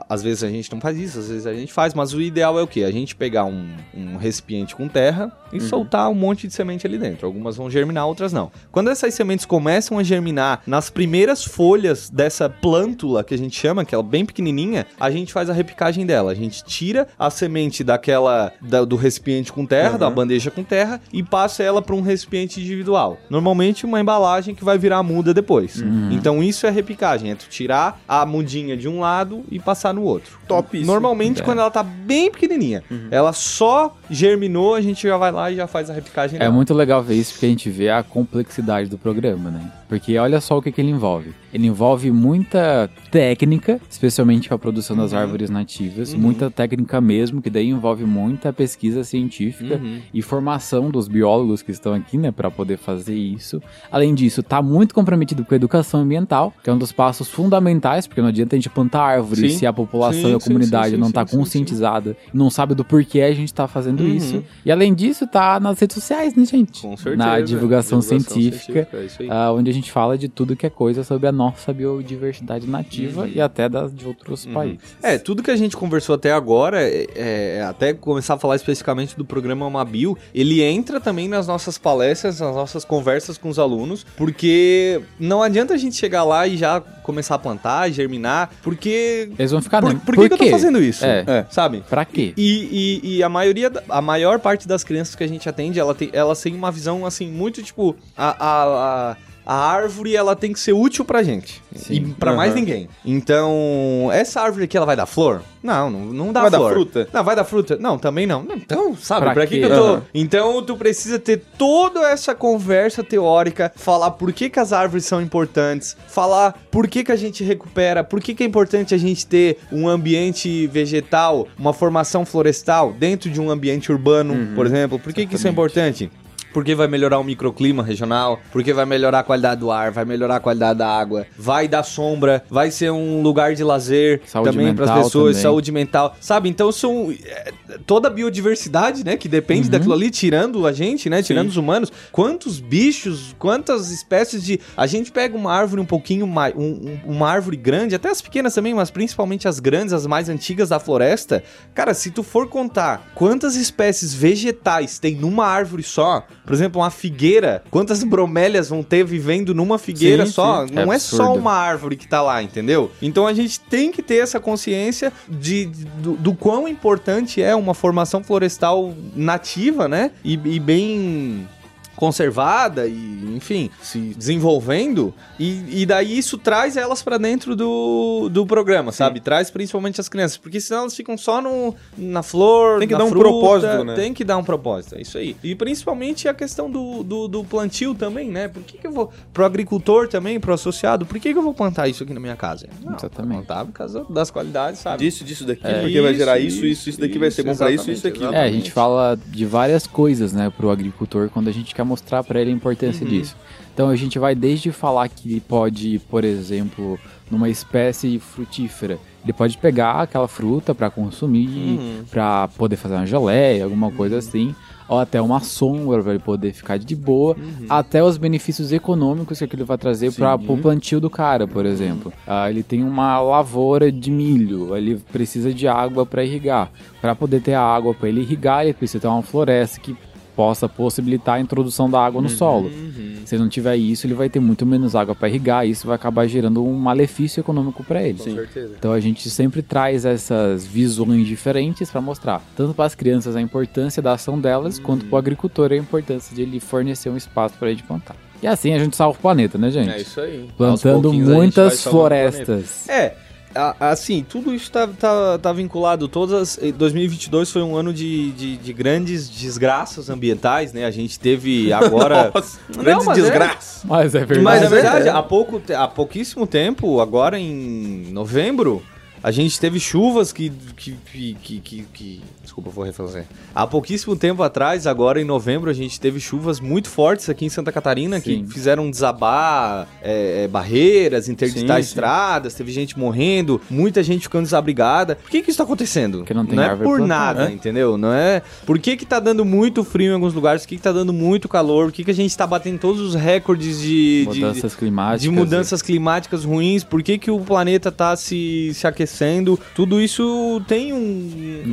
Às vezes a gente não faz isso, às vezes a gente faz, mas o ideal é o quê? A gente pegar um, um recipiente com terra e soltar um monte de semente ali dentro. Algumas vão germinar, outras não. Quando essas sementes começam a germinar nas primeiras folhas dessa plântula que a gente chama, que é bem pequenininha, a gente faz a repicagem dela. A gente tira a semente daquela da- do recipiente com terra, da bandeja com terra e passa ela para um recipiente individual. Normalmente uma embalagem que vai virar muda depois. Então isso é repicagem, é tu tirar a mudinha de um lado e passar no outro. Top isso. Normalmente quando ela tá bem pequenininha, ela só germinou, a gente já vai lá e já faz a repicagem É dela. muito legal ver isso porque a gente vê a complexidade do programa, né? Porque olha só o que, que ele envolve. Ele envolve muita técnica, especialmente para a produção Uhum. das árvores nativas, muita técnica mesmo, que daí envolve muita pesquisa científica Uhum. e formação dos biólogos que estão aqui, né, para poder fazer isso. Além disso, tá muito comprometido com a educação ambiental, que é um dos passos fundamentais, porque não adianta a gente plantar árvores Sim. se a população Sim, e a comunidade sim, não tá sim, conscientizada, não sabe do porquê a gente tá fazendo Uhum. isso. E além disso, tá nas redes sociais, né, gente? Com certeza. Na divulgação, científica, é isso aí. ah, onde a gente fala de tudo que é coisa sobre a nossa biodiversidade nativa e até das de outros países. É, tudo que a gente conversou até agora, é, é, até começar a falar especificamente do programa Mabil, ele entra também nas nossas palestras, nas nossas conversas com os alunos, porque não adianta a gente chegar lá e já começar a plantar, germinar, porque... Eles vão ficar, Por, né? por que, que eu tô fazendo isso? É. É. Sabe? Pra quê? E, e, e a maioria, a maior parte das crianças que a gente atende, ela tem, elas têm uma visão, assim, muito, tipo, a, a, a, a árvore, ela tem que ser útil pra gente. Sim. E pra mais Aham. ninguém. Então, essa árvore aqui, ela vai dar flor? Não, não, não dá Vai dar flor. fruta? Não, vai dar fruta? Não, também não. Não, Então, sabe, Pra pra, que, que eu tô... Aham. Então, tu precisa ter toda essa conversa teórica, falar por que que as árvores são importantes, falar por que que a gente recupera, por que que é importante a gente ter um ambiente vegetal, uma formação florestal dentro de um ambiente urbano, por exemplo. Por que que isso é importante? Porque vai melhorar o microclima regional, porque vai melhorar a qualidade do ar, vai melhorar a qualidade da água, vai dar sombra, vai ser um lugar de lazer Saúde também para as pessoas, também. saúde mental, sabe? Então são é, toda a biodiversidade, né, que depende daquilo ali, tirando a gente, né, tirando os humanos. Quantos bichos, quantas espécies de a gente pega uma árvore um pouquinho mais, um- uma árvore grande, até as pequenas também, mas principalmente as grandes, as mais antigas da floresta. Cara, se tu for contar quantas espécies vegetais tem numa árvore só, por exemplo, uma figueira, quantas bromélias vão ter vivendo numa figueira Sim, só? sim. Não É é só uma árvore que tá lá, entendeu? Então a gente tem que ter essa consciência de, de- do, do quão importante é uma formação florestal nativa, né? E, e bem conservada e, enfim, se desenvolvendo e, e daí isso traz elas pra dentro do, do programa, sabe? Traz principalmente as crianças, porque senão elas ficam só no, na flor, Tem que na dar um fruta, propósito, né? Tem que dar um propósito, é isso aí. E principalmente a questão do, do, do plantio também, né? Por que, que eu vou, pro agricultor também, pro associado, por que, que eu vou plantar isso aqui na minha casa? Não, Exatamente. plantar por causa das qualidades, sabe? Disso, disso daqui, É. porque vai gerar Isso, isso, isso, isso daqui vai ser bom pra isso, isso exatamente, aqui. É, a gente fala de várias coisas, né, pro agricultor quando a gente quer mostrar pra ele a importância disso. Então a gente vai desde falar que ele pode, por exemplo, numa espécie frutífera, ele pode pegar aquela fruta pra consumir, pra poder fazer uma geleia, alguma coisa assim, ou até uma sombra pra ele poder ficar de boa, até os benefícios econômicos que aquilo vai trazer para o plantio do cara, por exemplo. Ah, ele tem uma lavoura de milho, ele precisa de água para irrigar. Para poder ter a água para ele irrigar, ele precisa ter uma floresta que possa possibilitar a introdução da água no solo. Se ele não tiver isso, ele vai ter muito menos água para irrigar, e isso vai acabar gerando um malefício econômico para ele. certeza. Então a gente sempre traz essas visões diferentes para mostrar, tanto para as crianças a importância da ação delas, quanto para o agricultor a importância de ele fornecer um espaço para ele plantar. E assim a gente salva o planeta, né, gente? É isso aí. Plantando muitas florestas. É, assim, tudo isso tá, tá, tá vinculado. Todas, eh, 2022 foi um ano de, de, de grandes desgraças ambientais, né? A gente teve agora. Nossa, Não, grande mas é. desgraça. Mas é verdade. Mas é na verdade, é. há, pouco, há pouquíssimo tempo, agora em novembro, a gente teve chuvas que. que, que, que, que- desculpa, vou refazer. Há pouquíssimo tempo atrás, agora em novembro, a gente teve chuvas muito fortes aqui em Santa Catarina Sim. que fizeram desabar é, é, barreiras, interditar Sim, sim. estradas, teve gente morrendo, muita gente ficando desabrigada. Por que, que isso tá acontecendo? Porque não tem é árvore por plantada, nada, né? entendeu? Não é. Por que, que tá dando muito frio em alguns lugares? Por que, que tá dando muito calor? Por que, que a gente tá batendo todos os recordes de, de- Mudanças climáticas. de mudanças climáticas ruins, por que, que o planeta tá se, se aquecendo, tudo isso tem um,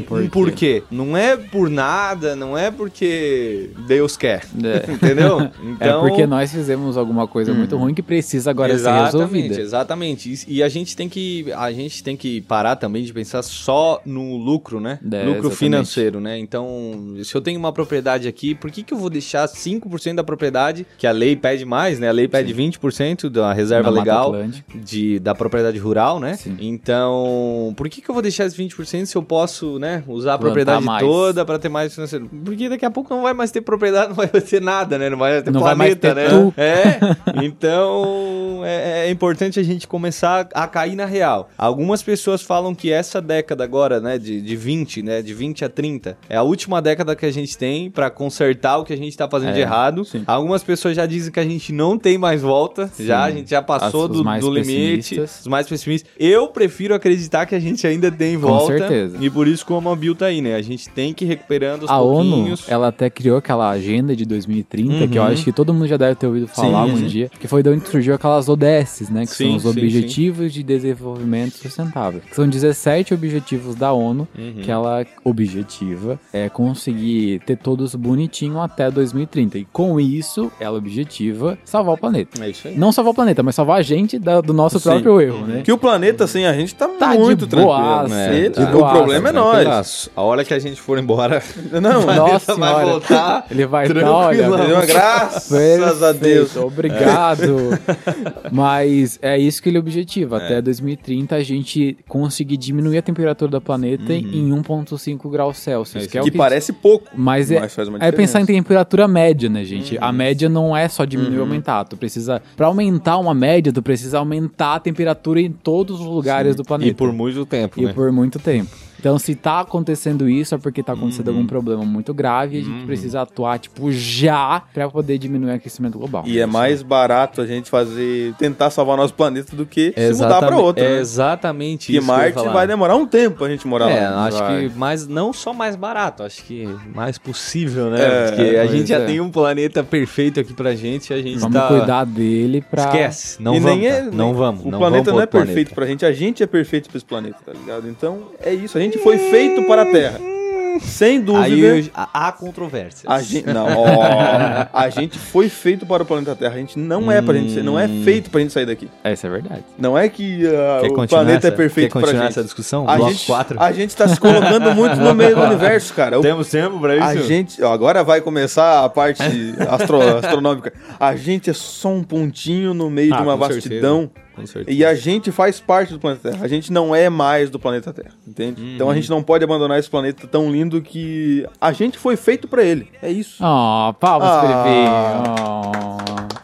Um um porquê. Não é por nada, não é porque Deus quer. É. Entendeu? É porque nós fizemos alguma coisa muito ruim que precisa agora ser resolvida. Exatamente. E- E a gente tem que a gente tem que parar também de pensar só no lucro, né? É, lucro exatamente. financeiro, né? Então, se eu tenho uma propriedade aqui, por que, que eu vou deixar 5% da propriedade, que a lei pede mais, né? A lei pede 20% da reserva legal de, da propriedade rural, né? Sim. Então, Então, por que, que eu vou deixar esse 20% se eu posso, né, usar a Plantar propriedade mais. toda pra ter mais financeiro? Porque daqui a pouco não vai mais ter propriedade, não vai ter nada, né? Não vai ter Não vai mais planeta, ter né? É. Então, é, é importante a gente começar a cair na real. Algumas pessoas falam que essa década agora, né, de, de 20, né, de 20 a 30, é a última década que a gente tem pra consertar o que a gente tá fazendo É, de errado. sim. Algumas pessoas já dizem que a gente não tem mais volta, já a gente já passou As- do, do limite, os mais pessimistas. Eu prefiro acreditar que a gente ainda tem Com volta. certeza. E por isso que o Amobil tá aí, né? A gente tem que ir recuperando os A ONU, pouquinhos. ela até criou aquela agenda de 2030, que eu Uhum. acho que todo mundo já deve ter ouvido falar Sim, algum sim. dia, que foi de onde surgiu aquelas ODS, né? Que Sim, são os sim, Objetivos de Desenvolvimento Sustentável. Que são 17 objetivos da ONU, Uhum. que ela objetiva é conseguir ter todos bonitinho até 2030. E com isso, ela objetiva salvar o planeta. É isso aí. Não salvar o planeta, mas salvar a gente da- do nosso Sim. próprio erro, né? Que o planeta sem a gente tá, Tá muito de tranquilo. boaça, né? de Ele- o problema é nós. A hora que a gente for embora, Não, Nossa vai senhora. voltar Ele vai estar, tranquilão. olha, Entendeu? Graças a Deus. Perfeito, Obrigado. Mas é isso que ele objetiva. Até 2030 a gente conseguir diminuir a temperatura do planeta em 1,5 graus Celsius. É que é o que que parece pouco, Mas é, mas faz uma é pensar em temperatura média, né, gente? A média não é só diminuir e aumentar. Tu precisa, pra aumentar uma média, tu precisa aumentar a temperatura em todos os lugares do planeta. E por muito tempo, E né? por muito tempo. Então, se tá acontecendo isso, é porque tá acontecendo Uhum. algum problema muito grave e a gente precisa atuar, tipo, já pra poder diminuir o aquecimento global. E é mais barato a gente fazer, tentar salvar nosso planeta do que se mudar pra outro. É né? exatamente Que isso. que Marte vai demorar um tempo pra gente morar É, lá. acho Vai. que mais, não só mais barato, acho que mais possível, né? É, Porque a gente já é. tem um planeta perfeito aqui pra gente e a gente Vamos tá... cuidar dele pra. Esquece, não e vamos, nem é, tá? não nem- vamos. O não planeta vamos não é perfeito pra gente, a gente é perfeito pra esse planeta, tá ligado? Então é isso, a gente foi feito para a Terra. Sem dúvida. Aí eu- há controvérsias. A gente, não, ó, a gente foi feito para o planeta Terra. A gente não é pra gente não é Hum. feito pra gente sair daqui. Essa é verdade. Não é que Quer o planeta essa, é perfeito quer pra gente. essa discussão? A Bloco gente, 4? a gente tá se colocando muito no meio do universo, cara. O- Temos tempo pra isso? a gente, ó, agora vai começar a parte astro- astronômica. A gente é só um pontinho no meio Ah, de uma com certeza. Com certeza. E a gente faz parte do planeta Terra. A gente não é mais do planeta Terra, entende? Uhum. Então a gente não pode abandonar esse planeta tão lindo que a gente foi feito pra ele. É isso. Ó, palmas, Ah. Felipe. Ó.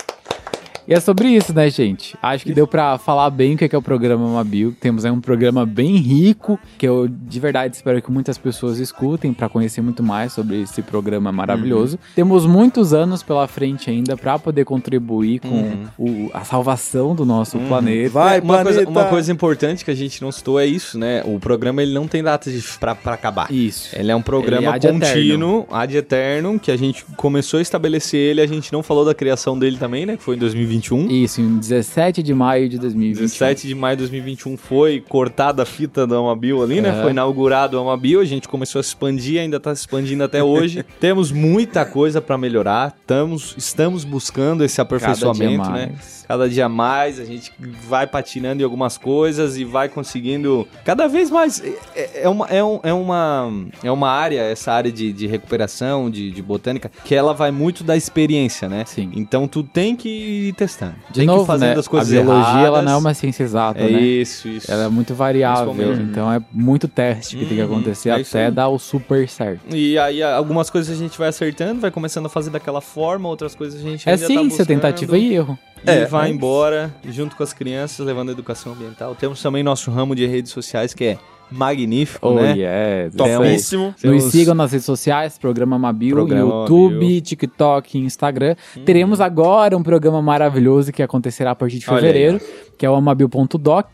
E é sobre isso, né, gente? Acho que deu pra falar bem o que é, que é o programa Mabil. Temos aí um programa bem rico, que eu de verdade espero que muitas pessoas escutem pra conhecer muito mais sobre esse programa maravilhoso. Temos muitos anos pela frente ainda pra poder contribuir com o- a salvação do nosso planeta. Vai, uma, coisa, planeta. uma coisa importante que a gente não citou é isso, né? O programa ele não tem data de, pra, pra acabar. Isso. Ele é um programa Ele é ad contínuo, ad eterno, que a gente começou a estabelecer ele, a gente não falou da criação dele também, né? Que foi em 2021. Isso, em 17 de maio de 2021. 17 de maio de 2021 foi cortada a fita do Amabil ali, né? Aham. Foi inaugurado o Amabil, a gente começou a se expandir, ainda tá se expandindo até hoje. Temos muita coisa pra melhorar, estamos, estamos buscando esse Cada dia aperfeiçoamento, né? mais. Cada dia mais, a gente vai patinando em algumas coisas e vai conseguindo cada vez mais. É, é uma, é, um- é uma, é uma área, essa área de, de recuperação, de, de botânica, que ela vai muito da experiência, né? Sim. Então tu tem que ir testando. De tem novo, fazendo né? as coisas a biologia ela não é uma ciência exata, É né? isso, isso. Ela é muito variável, então é muito teste que tem que Uhum, acontecer é até dar o super certo. E aí algumas coisas a gente vai acertando, vai começando a fazer daquela forma, outras coisas a gente É ainda tá ciência, buscando. tentativa e erro. E É, vai embora junto com as crianças, levando a educação ambiental. Temos também nosso ramo de redes sociais que é magnífico, Oh, né? yes. Topíssimo. Nos Temos- sigam nas redes sociais, programa Mabil, Programa YouTube, Mabil. TikTok, Instagram. Teremos agora um programa maravilhoso que acontecerá a partir de fevereiro, que é o Amabil.doc,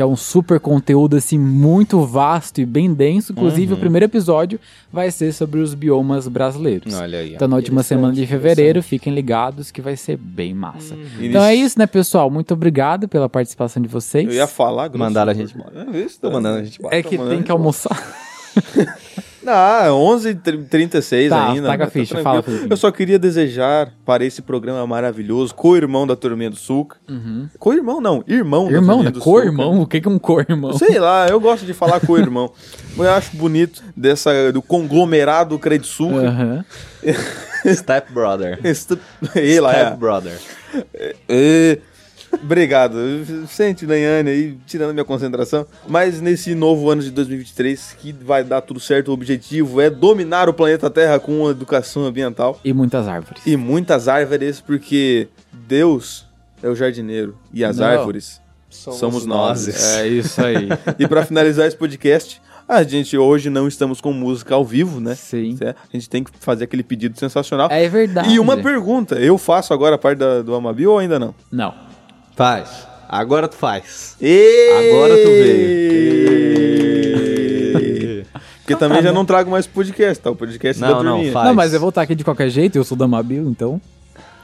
que é um super conteúdo assim muito vasto e bem denso. Inclusive, o primeiro episódio vai ser sobre os biomas brasileiros. Olha aí. Então, na última semana de fevereiro, fiquem ligados que vai ser bem massa. Então Início- é isso, né, pessoal? Muito obrigado pela participação de vocês. Eu ia falar, grosso. Mandaram a gente embora. É, se Tô mandando a gente embora. É que tem que almoçar. Ah, 11h36 Tá, ainda. taca a mas ficha, tranquilo. fala, Felipe. Eu só queria desejar para esse programa maravilhoso, co-irmão da Turminha do Sulca. Co-irmão não, irmão da Uhum. Irmão, Turminha né? do Co-irmão? O que que é um co-irmão? Sei lá, eu gosto de falar co-irmão. eu acho bonito dessa, do conglomerado Credsulca. Aham. Step Brother. Este- Ei lá, Step é. Brother. É, Obrigado. Sente, Daiane, aí, tirando minha concentração. Mas nesse novo ano de 2023, que vai dar tudo certo, o objetivo é dominar o planeta Terra com uma educação ambiental E muitas árvores. e muitas árvores, porque Deus é o jardineiro e as Não. árvores somos, nós. É isso aí. E pra finalizar esse podcast, a gente hoje não estamos com música ao vivo, né? Sim. Certo? A gente tem que fazer aquele pedido sensacional. É verdade. E uma pergunta, eu faço agora a parte da- do Amabi ou ainda não? Não. Faz. Agora tu faz. Agora tu veio. Porque também já não trago mais podcast, tá? O podcast Não, da não, faz. Não, mas eu vou estar aqui de qualquer jeito, eu sou da Mabil, então.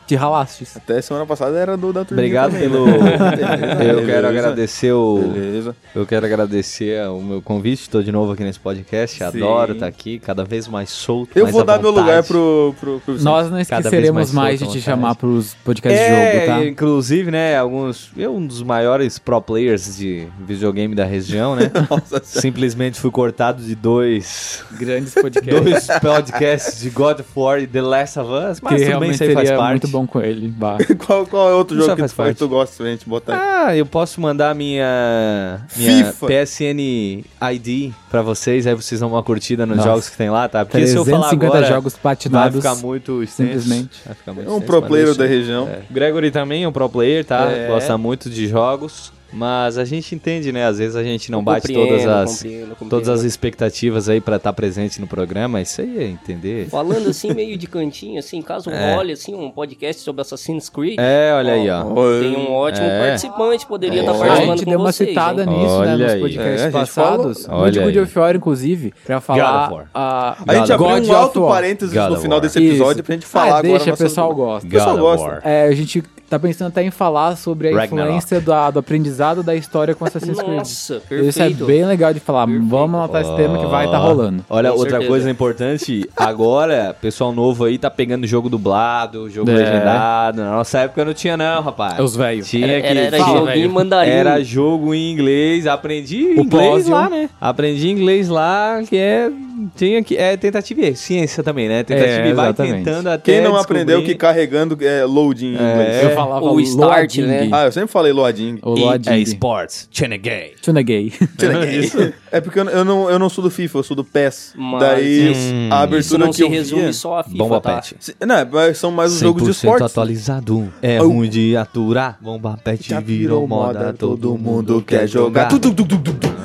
Te ralastes. Até semana passada era do da turminha Obrigado também, pelo. né? Eu Beleza. quero agradecer o. Beleza. Eu quero agradecer o meu convite. Estou de novo aqui nesse podcast. Sim. Adoro estar aqui, cada vez mais solto. Eu mais vou à dar meu vontade. lugar pro, pro, pro. Nós não Cada vez esqueceremos mais mais, de te chamar pros podcasts É, de jogo, tá? inclusive, né, alguns. Eu, um dos maiores pro players de videogame da região, né? Nossa, Simplesmente fui cortado de dois. Grandes podcasts. Dois podcasts de God of War e The Last of Us, mas que realmente isso aí faz parte. Bom com ele. Bah. qual, qual é outro Isso jogo que faz tu, faz, tu gosta pra gente botar aí? Ah, eu posso mandar minha, minha FIFA. PSN ID pra vocês, aí vocês dão uma curtida nos Nossa. jogos que tem lá, tá? Porque se eu falar 350 agora, jogos vai platinados. ficar muito extenso. simplesmente. Vai ficar muito É um extenso, pro player deixa. da região. É. Gregory também é um pro player, tá? É. Gosta muito de jogos. Mas a gente entende, né? Às vezes a gente não Eu bate todas as, compreendo, compreendo. todas as expectativas aí pra estar presente no programa. Isso aí é entender. Falando assim, meio de cantinho, assim, caso É. role assim, um podcast sobre Assassin's Creed. É, olha aí, ó. Tem um ótimo É. participante, poderia estar a participando gente com deu uma vocês, citada hein? nisso, Olha né, nos aí. podcasts É, a gente passados. falou. Olha God aí. of War, inclusive, pra God falar... of War. a- A gente abriu God um alto parênteses God no final desse episódio Isso. pra gente falar ah, agora. deixa, o pessoal gosta. O pessoal God gosta. É, a gente tá pensando até em falar sobre a influência do aprendizado da história com Assassin's Creed. Nossa, Isso é perfeito. bem legal de falar. Vamos anotar esse tema que vai estar rolando. Olha, Com outra certeza. coisa importante, agora, pessoal novo aí tá pegando jogo dublado, jogo É. legendado. Na nossa época não tinha não, rapaz. Os velhos. Tinha Era, que era, era joguinho em mandarim. Era jogo em inglês, aprendi O inglês lá, né? Aprendi inglês lá, que é tinha que é tentativa e ciência também, né? Tentativa É, e vai exatamente. tentando até Quem não descobrir. aprendeu que carregando é loading em inglês? Eu falava o start, né? Ah, eu sempre falei loading. O E- loading. é sports, Chenegay. Tuneguei. É porque eu, eu não, eu não sou do FIFA, eu sou do PES. Mas Daí isso- a Isso abertura não que se eu resume via... só a FIFA, Bomba tá? Pet. Não, mas são mais os jogos de 100% esportes. atualizado. É Au. ruim de aturar. Bomba Pet Já virou moda, todo mundo quer jogar. Tu, tu, tu, tu, tu, tu.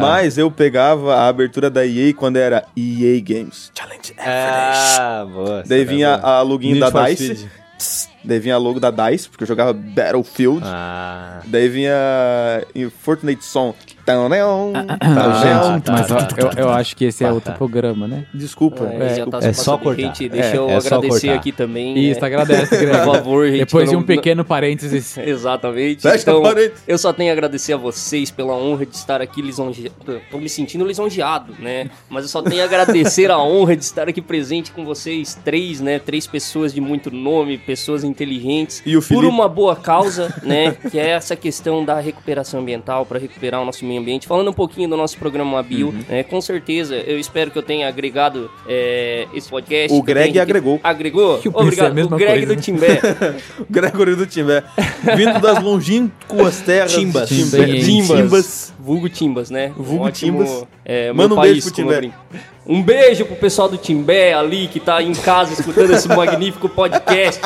Mas eu pegava a abertura da EA quando era EA Games Challenge Everest. Ah, boa. Daí vinha é boa. a login Need da DICE. Speed. Daí vinha a logo da DICE, porque eu jogava Battlefield. Ah. Daí vinha Fortnite Song. Tão, tão, Ah, tão, gente, mas ó, eu, eu acho que esse é Tá, outro tá. programa, né? Desculpa. É, já tá É só cortar. Gente, deixa É, eu é agradecer aqui também. Isso, é, agradece. Por favor, gente. Depois de um pequeno parênteses. Exatamente. Fecha então, eu só tenho a agradecer a vocês pela honra de estar aqui lisonjeado. Tô me sentindo lisonjeado, né? Mas eu só tenho a agradecer a honra de estar aqui presente com vocês três, né? Três pessoas de muito nome, pessoas inteligentes. E o por Felipe? uma boa causa, né? Que é essa questão da recuperação ambiental, para recuperar o nosso meio ambiente. Falando um pouquinho do nosso programa Bio, Uhum. né? Com certeza, eu espero que eu tenha agregado é, esse podcast. O Greg tenha- agregou. Agregou? Que Obrigado. mesma o Greg coisa. do Timbé. Gregory do Timbé. Vindo das longínquas terras. Timbas. de Timbé. Timbas. Timbas. Vulgo Timbas, né? Vulgo Um ótimo, Timbas. É, Manda meu um país, beijo pro Timbé. Um beijo pro pessoal do Timbé ali que tá em casa escutando esse magnífico podcast.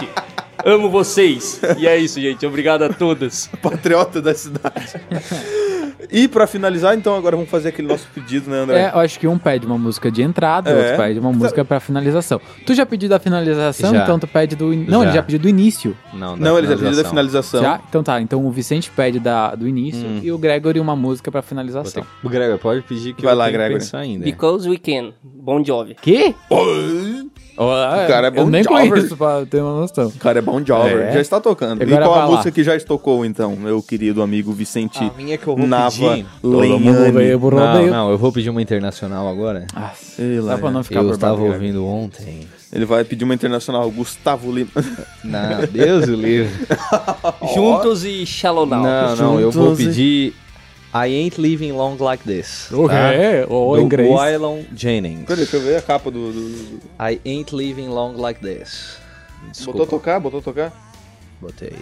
Amo vocês. E é isso, gente. Obrigado a todos. Patriota da cidade. e pra finalizar, então, agora vamos fazer aquele nosso pedido, né, André? É, eu acho que um pede uma música de entrada, É. outro pede uma música pra finalização. Tu já pediu da finalização, Já. então tu pede do. in- Não, Já. ele já pediu do início. Não, da Não, ele já pediu da finalização. Já? Então tá, então o Vicente pede da, do início Hum. e o Gregory uma música ter finalização. que- Gregor, pode pedir que Vai eu lá, Gregory. ainda. Because we can. Bon Jovi. Que? O cara é bom Eu nem jovem. conheço pra ter uma noção. O cara é bom jobber. É. Já está tocando. Agora e qual a lá. música que já estocou, então, meu querido amigo Vicente A minha que eu vou Nava pedir. Não, não, eu vou pedir uma internacional agora. Ah, Sei lá, pra não ficar eu estava ouvindo ontem. Ele vai pedir uma internacional. Gustavo Lima. Não, Deus o livre. Juntos e Shallow Now. Não, não, eu vou Juntos e- pedir I Ain't Living Long Like This. O quê? O Do inglês. Waylon Jennings. Peraí, deixa eu ver a capa do... do- do- I Ain't Living Long Like This. Botou Desculpa, tocar? Botou tocar? botei.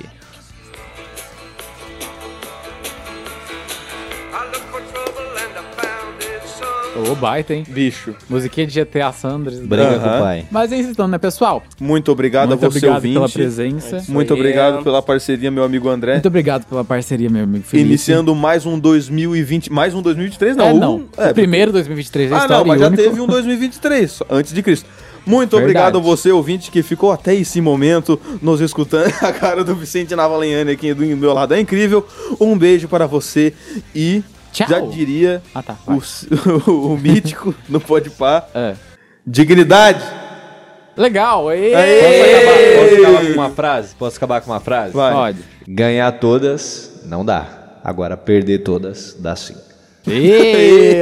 Ô, baita, hein? Bicho. Musiquinha de GTA Sanders. Briga com o pai. Mas é isso então, né, pessoal? Muito obrigado Muito a você, obrigado ouvinte. pela presença. Isso Muito aí, obrigado é- pela parceria, meu amigo André. Muito obrigado pela parceria, meu amigo Felipe. Iniciando mais um 2020. Mais um 2023? Não, É, um- não. é, o primeiro 2023 da Ah, história não, mas já único. teve um 2023, só- antes de Cristo. Muito Verdade. obrigado a você, ouvinte, que ficou até esse momento nos escutando. A cara do Vicente Navalenhani aqui do meu lado é incrível. Um beijo para você e Tchau. já diria Ah, tá. vai. o, o mítico no Podpah, É. dignidade. Legal. Aê! Posso acabar com uma frase? Posso acabar com uma frase? Vai. Pode. Ganhar todas não dá. Agora perder todas dá sim.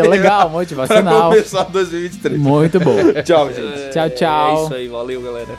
Legal, Para motivacional. começar 2023. Muito bom. Tchau, gente. Tchau, tchau. É isso aí, valeu, galera.